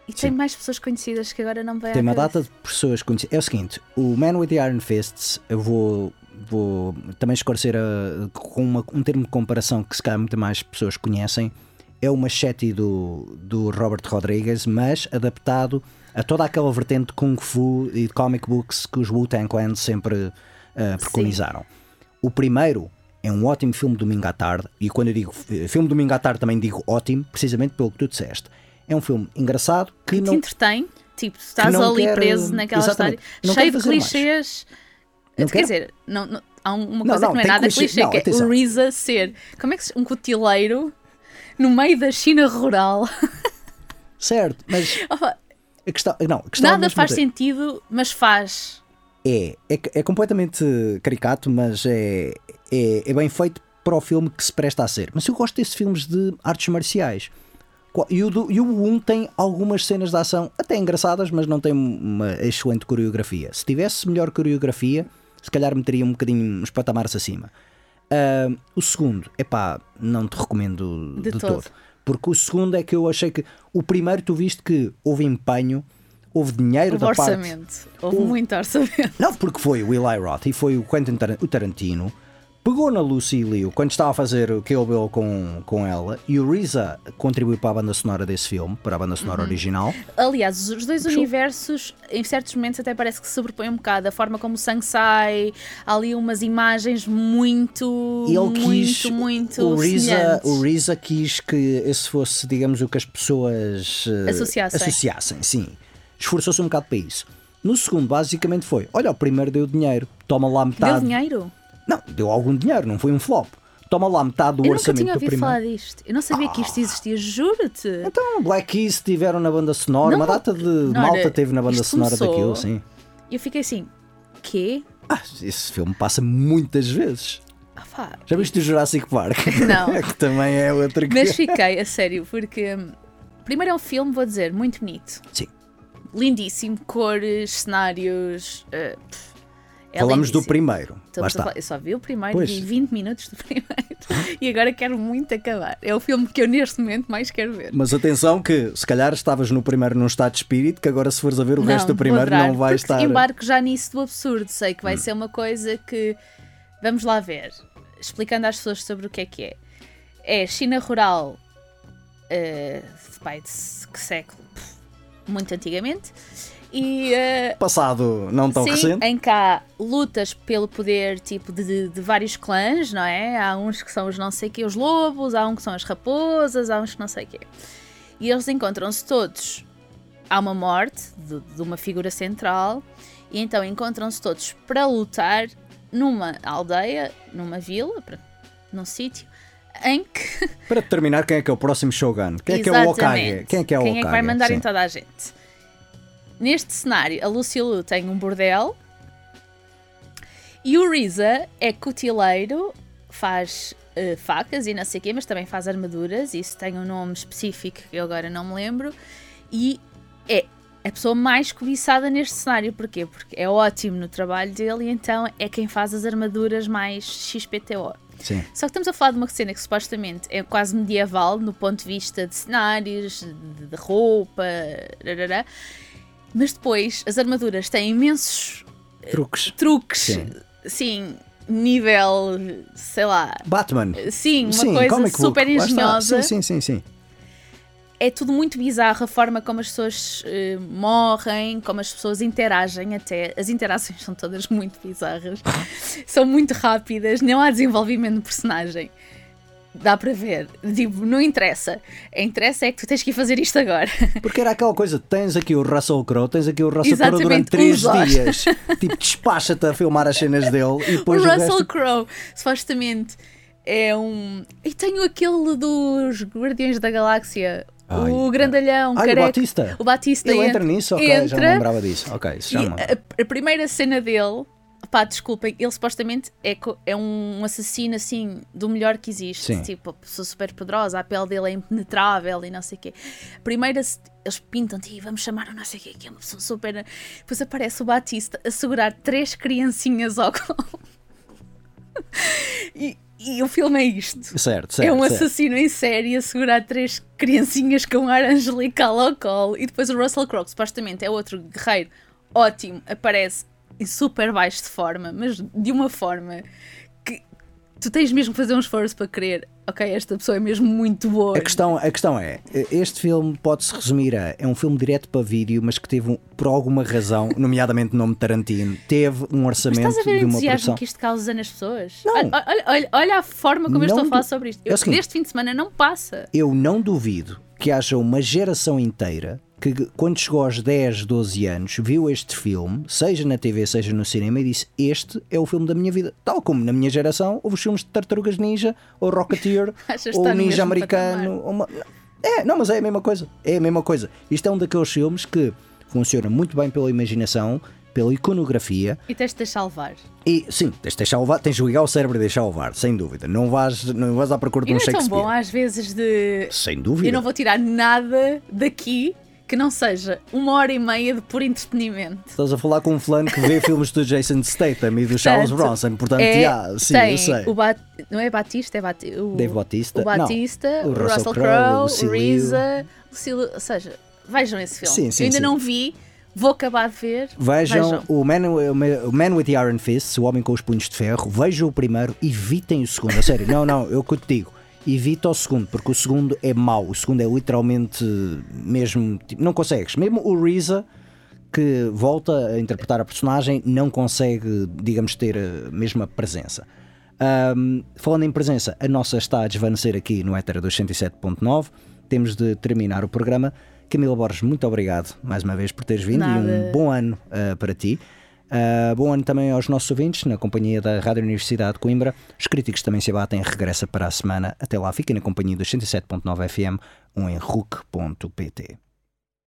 e tem
Sim.
mais pessoas conhecidas que agora não vêm
Tem uma data de pessoas conhecidas. É o seguinte: o Man with the Iron Fists, eu vou, vou também esclarecer a- com uma- um termo de comparação que se calhar muito mais pessoas conhecem. É o machete do, do Robert Rodriguez, mas adaptado a toda aquela vertente de Kung Fu e de comic books que os Wu-Tang Clan sempre ah, preconizaram. O primeiro é um ótimo filme domingo à tarde, e quando eu digo fi- filme domingo à tarde também digo ótimo, precisamente pelo que tu disseste. É um filme engraçado que
Que te
não,
entretém, tipo, estás ali
quer-
preso naquela história, cheio de
fazer mais. Não
Quer
quer?
dizer, não, não- há um- uma coisa
não,
que não é nada
clichê-
clichê,
não,
que é
atenção.
o RZA ser. Como é que se- um cotileiro no meio da China rural?
Certo, mas
Opa,
a questão, não, a questão
nada
mesmo
faz
é-
sentido, mas faz.
É, é, é completamente caricato, mas é, é, é bem feito para o filme que se presta a ser. Mas eu gosto desses filmes de artes marciais. E o, do, e o 1 tem algumas cenas de ação até engraçadas, mas não tem uma excelente coreografia. Se tivesse melhor coreografia, se calhar meteria um bocadinho uns patamares acima. Ah, o segundo, epá, não te recomendo
De
de,
todo.
todo. Porque o segundo é que eu achei que. O primeiro, tu viste que houve empenho, houve dinheiro
Houve
da parte.
orçamento. Houve
Houve-
muito orçamento.
Não, porque foi o Eli Roth e foi o Quentin Tarantino, pegou na Lucy Liu quando estava a fazer o Kill Bill com, com ela e o RZA contribuiu para a banda sonora desse filme, para a banda sonora
Uhum.
original.
Aliás, os dois universos, em certos momentos, até parece que se sobrepõem um bocado. A forma como o sangue sai, há ali umas imagens muito.
Ele
muito,
quis,
muito.
o
semelhantes.
o RZA quis que esse fosse, digamos, o que as pessoas eh,
Associassem.
associassem, sim. Esforçou-se um bocado para isso. No segundo, basicamente foi: olha, o primeiro deu dinheiro, toma lá
Deu
metade.
dinheiro?
Não, deu algum dinheiro, não foi um flop. Toma lá metade do
Eu nunca
orçamento
tinha
do
ouvido
primeiro.
falar disto. Eu não sabia que isto existia, juro-te.
Então, Black Keys tiveram na banda sonora,
Não,
uma data de
não,
malta teve na banda sonora
começou-
daquilo, sim.
E eu fiquei assim, quê?
Ah, esse filme passa muitas vezes.
Ah.
Já viste o Jurassic Park?
Não.
que também é outra que...
Mas fiquei, a sério, porque. hum, Primeiro é um filme, vou dizer, muito bonito.
Sim.
Lindíssimo, cores, cenários. é
Falamos do primeiro. Lá
Estamos a
está.
falar- eu só vi o primeiro,
Pois.
vi 20 minutos do primeiro e agora quero muito acabar. É o filme que eu neste momento mais quero ver.
Mas atenção que se calhar estavas no primeiro num estado de espírito que agora se fores a ver o
Não,
resto do primeiro
adorar,
não vai estar... Hum.
embarco já nisso do absurdo. Sei que vai ser uma coisa que. Vamos lá ver. Explicando às pessoas sobre o que é que é. É China rural. eh, pai, de que século? Pff, Muito antigamente. E. eh,
Passado não tão
Sim,
recente.
em que há lutas pelo poder tipo de, de- vários clãs, não é? Há uns que são os não sei quê, os lobos, há uns que são as raposas, há uns que não sei quê. E eles encontram-se todos. Há uma morte de, de uma figura central, e então encontram-se todos para lutar numa aldeia, numa vila, para- num sítio, em que
Para determinar quem é que é o próximo Shogun. Quem é que é o Okage?
Exatamente.
Quem é que é o
Quem é que vai mandar
Sim.
em toda a gente? Neste cenário, a Lucy Liu tem um bordel e o Reza é cutileiro, faz eh, facas e não sei o quê, mas também faz armaduras. Isso tem um nome específico que eu agora não me lembro. E é a pessoa mais cobiçada neste cenário. Porquê? Porque é ótimo no trabalho dele e então é quem faz as armaduras mais XPTO.
Sim.
Só que estamos a falar de uma cena que supostamente é quase medieval no ponto de vista de cenários, de, de roupa, rarará. Mas depois as armaduras têm imensos
Truques.
truques,
Sim.
sim, nível, sei lá,
Batman.
sim, uma
sim,
coisa
book.
super
está.
engenhosa.
Sim, sim, sim, sim.
É tudo muito bizarro a forma como as pessoas eh, morrem, como as pessoas interagem até. As interações são todas muito bizarras, são muito rápidas, não há desenvolvimento de personagem. Dá para ver. Tipo, não interessa. Interessa é que tu tens que ir fazer isto agora.
Porque era aquela coisa, tens aqui o Russell Crowe, tens aqui o Russell Crowe durante três
uns olhos.
dias. tipo, despacha-te a filmar as cenas dele e depois o,
Russell
resto...
Crowe, supostamente, é um. E tenho aquele dos Guardiões da Galáxia.
Ai,
o grandalhão,
Ah, o. Batista.
O Batista
Ele entra
entra-
nisso? Ok, já não
entra,
lembrava disso. Ok, isso já
E
não.
a, a primeira cena dele, pá, desculpem, ele supostamente é, é um assassino assim do melhor que existe.
Sim.
Tipo, a pessoa super poderosa, a pele dele é impenetrável e não sei o quê. Primeiro eles pintam-te e vamos chamar o não sei o quê, que é uma pessoa super. Depois aparece o Batista a segurar três criancinhas ao colo. e, e o filme é isto.
Certo, certo.
É um
certo.
assassino em série a segurar três criancinhas com um ar angelical ao colo. E depois o Russell Crowe, supostamente é outro guerreiro ótimo, aparece em super baixo de forma, mas de uma forma que tu tens mesmo que fazer um esforço para querer. Ok, esta pessoa é mesmo muito boa.
A questão, a questão é, este filme pode-se resumir a é um filme direto para vídeo, mas que teve, um- por alguma razão, nomeadamente o nome Tarantino, teve um
Mas
orçamento
estás a ver
de uma produção.
que isto causa nas pessoas?
Não.
Olha, olha- olha- a forma como eu estou a falar sobre isto.
É
Eu,
seguinte.
deste fim de semana não passa.
Eu não duvido que haja uma geração inteira que, quando chegou aos 10, 12 anos, viu este filme, seja na TV, seja no cinema, e disse: Este é o filme da minha vida. Tal como na minha geração houve os filmes de Tartarugas Ninja, ou Rocketeer, ou Ninja Americano. ou uma- É, não, mas é a mesma coisa. É a mesma coisa. Isto é um daqueles filmes que funciona muito bem pela imaginação, pela iconografia.
E tens de deixar levar.
E sim, tens de deixar levar, tens de ligar o cérebro e deixar levar, sem dúvida. Não vais, não vais à procura de um
não é tão
Shakespeare.
bom às vezes de.
Sem dúvida.
Eu não vou tirar nada daqui que não seja uma hora e meia de puro entretenimento.
Estás a falar com um fulano que vê filmes do Jason Statham e do Charles Bronson, portanto,
é,
já, sim,
tem
eu sei.
O Bat- não é Batista, é o,
Dave Bautista?
O Batista,
Não,
o Russell,
Russell
Crowe,
o
Reza, Lucille- ou seja, vejam esse filme.
Sim, sim,
Eu ainda
sim.
não vi, vou acabar de ver.
Vejam, O, Man, o Man with the Iron Fists, O Homem com os Punhos de Ferro, vejam o primeiro, evitem o segundo. A sério, não, não, eu que te digo, evita o segundo, porque o segundo é mau. O segundo é literalmente mesmo. tipo, não consegues. Mesmo o Reza, que volta a interpretar a personagem, não consegue, digamos, ter a mesma presença. Ahm, falando em presença, a nossa está a desvanecer aqui no Etera 207.9. Temos de terminar o programa. Camila Borges, muito obrigado mais uma vez por teres vindo e um
Nada.
bom ano ah, para ti. Ah, bom ano também aos nossos ouvintes, na companhia da Rádio Universidade de Coimbra. Os críticos também se abatem, regressa para a semana. Até lá, fiquem na companhia dos 107.9 FM ou em RUC.pt.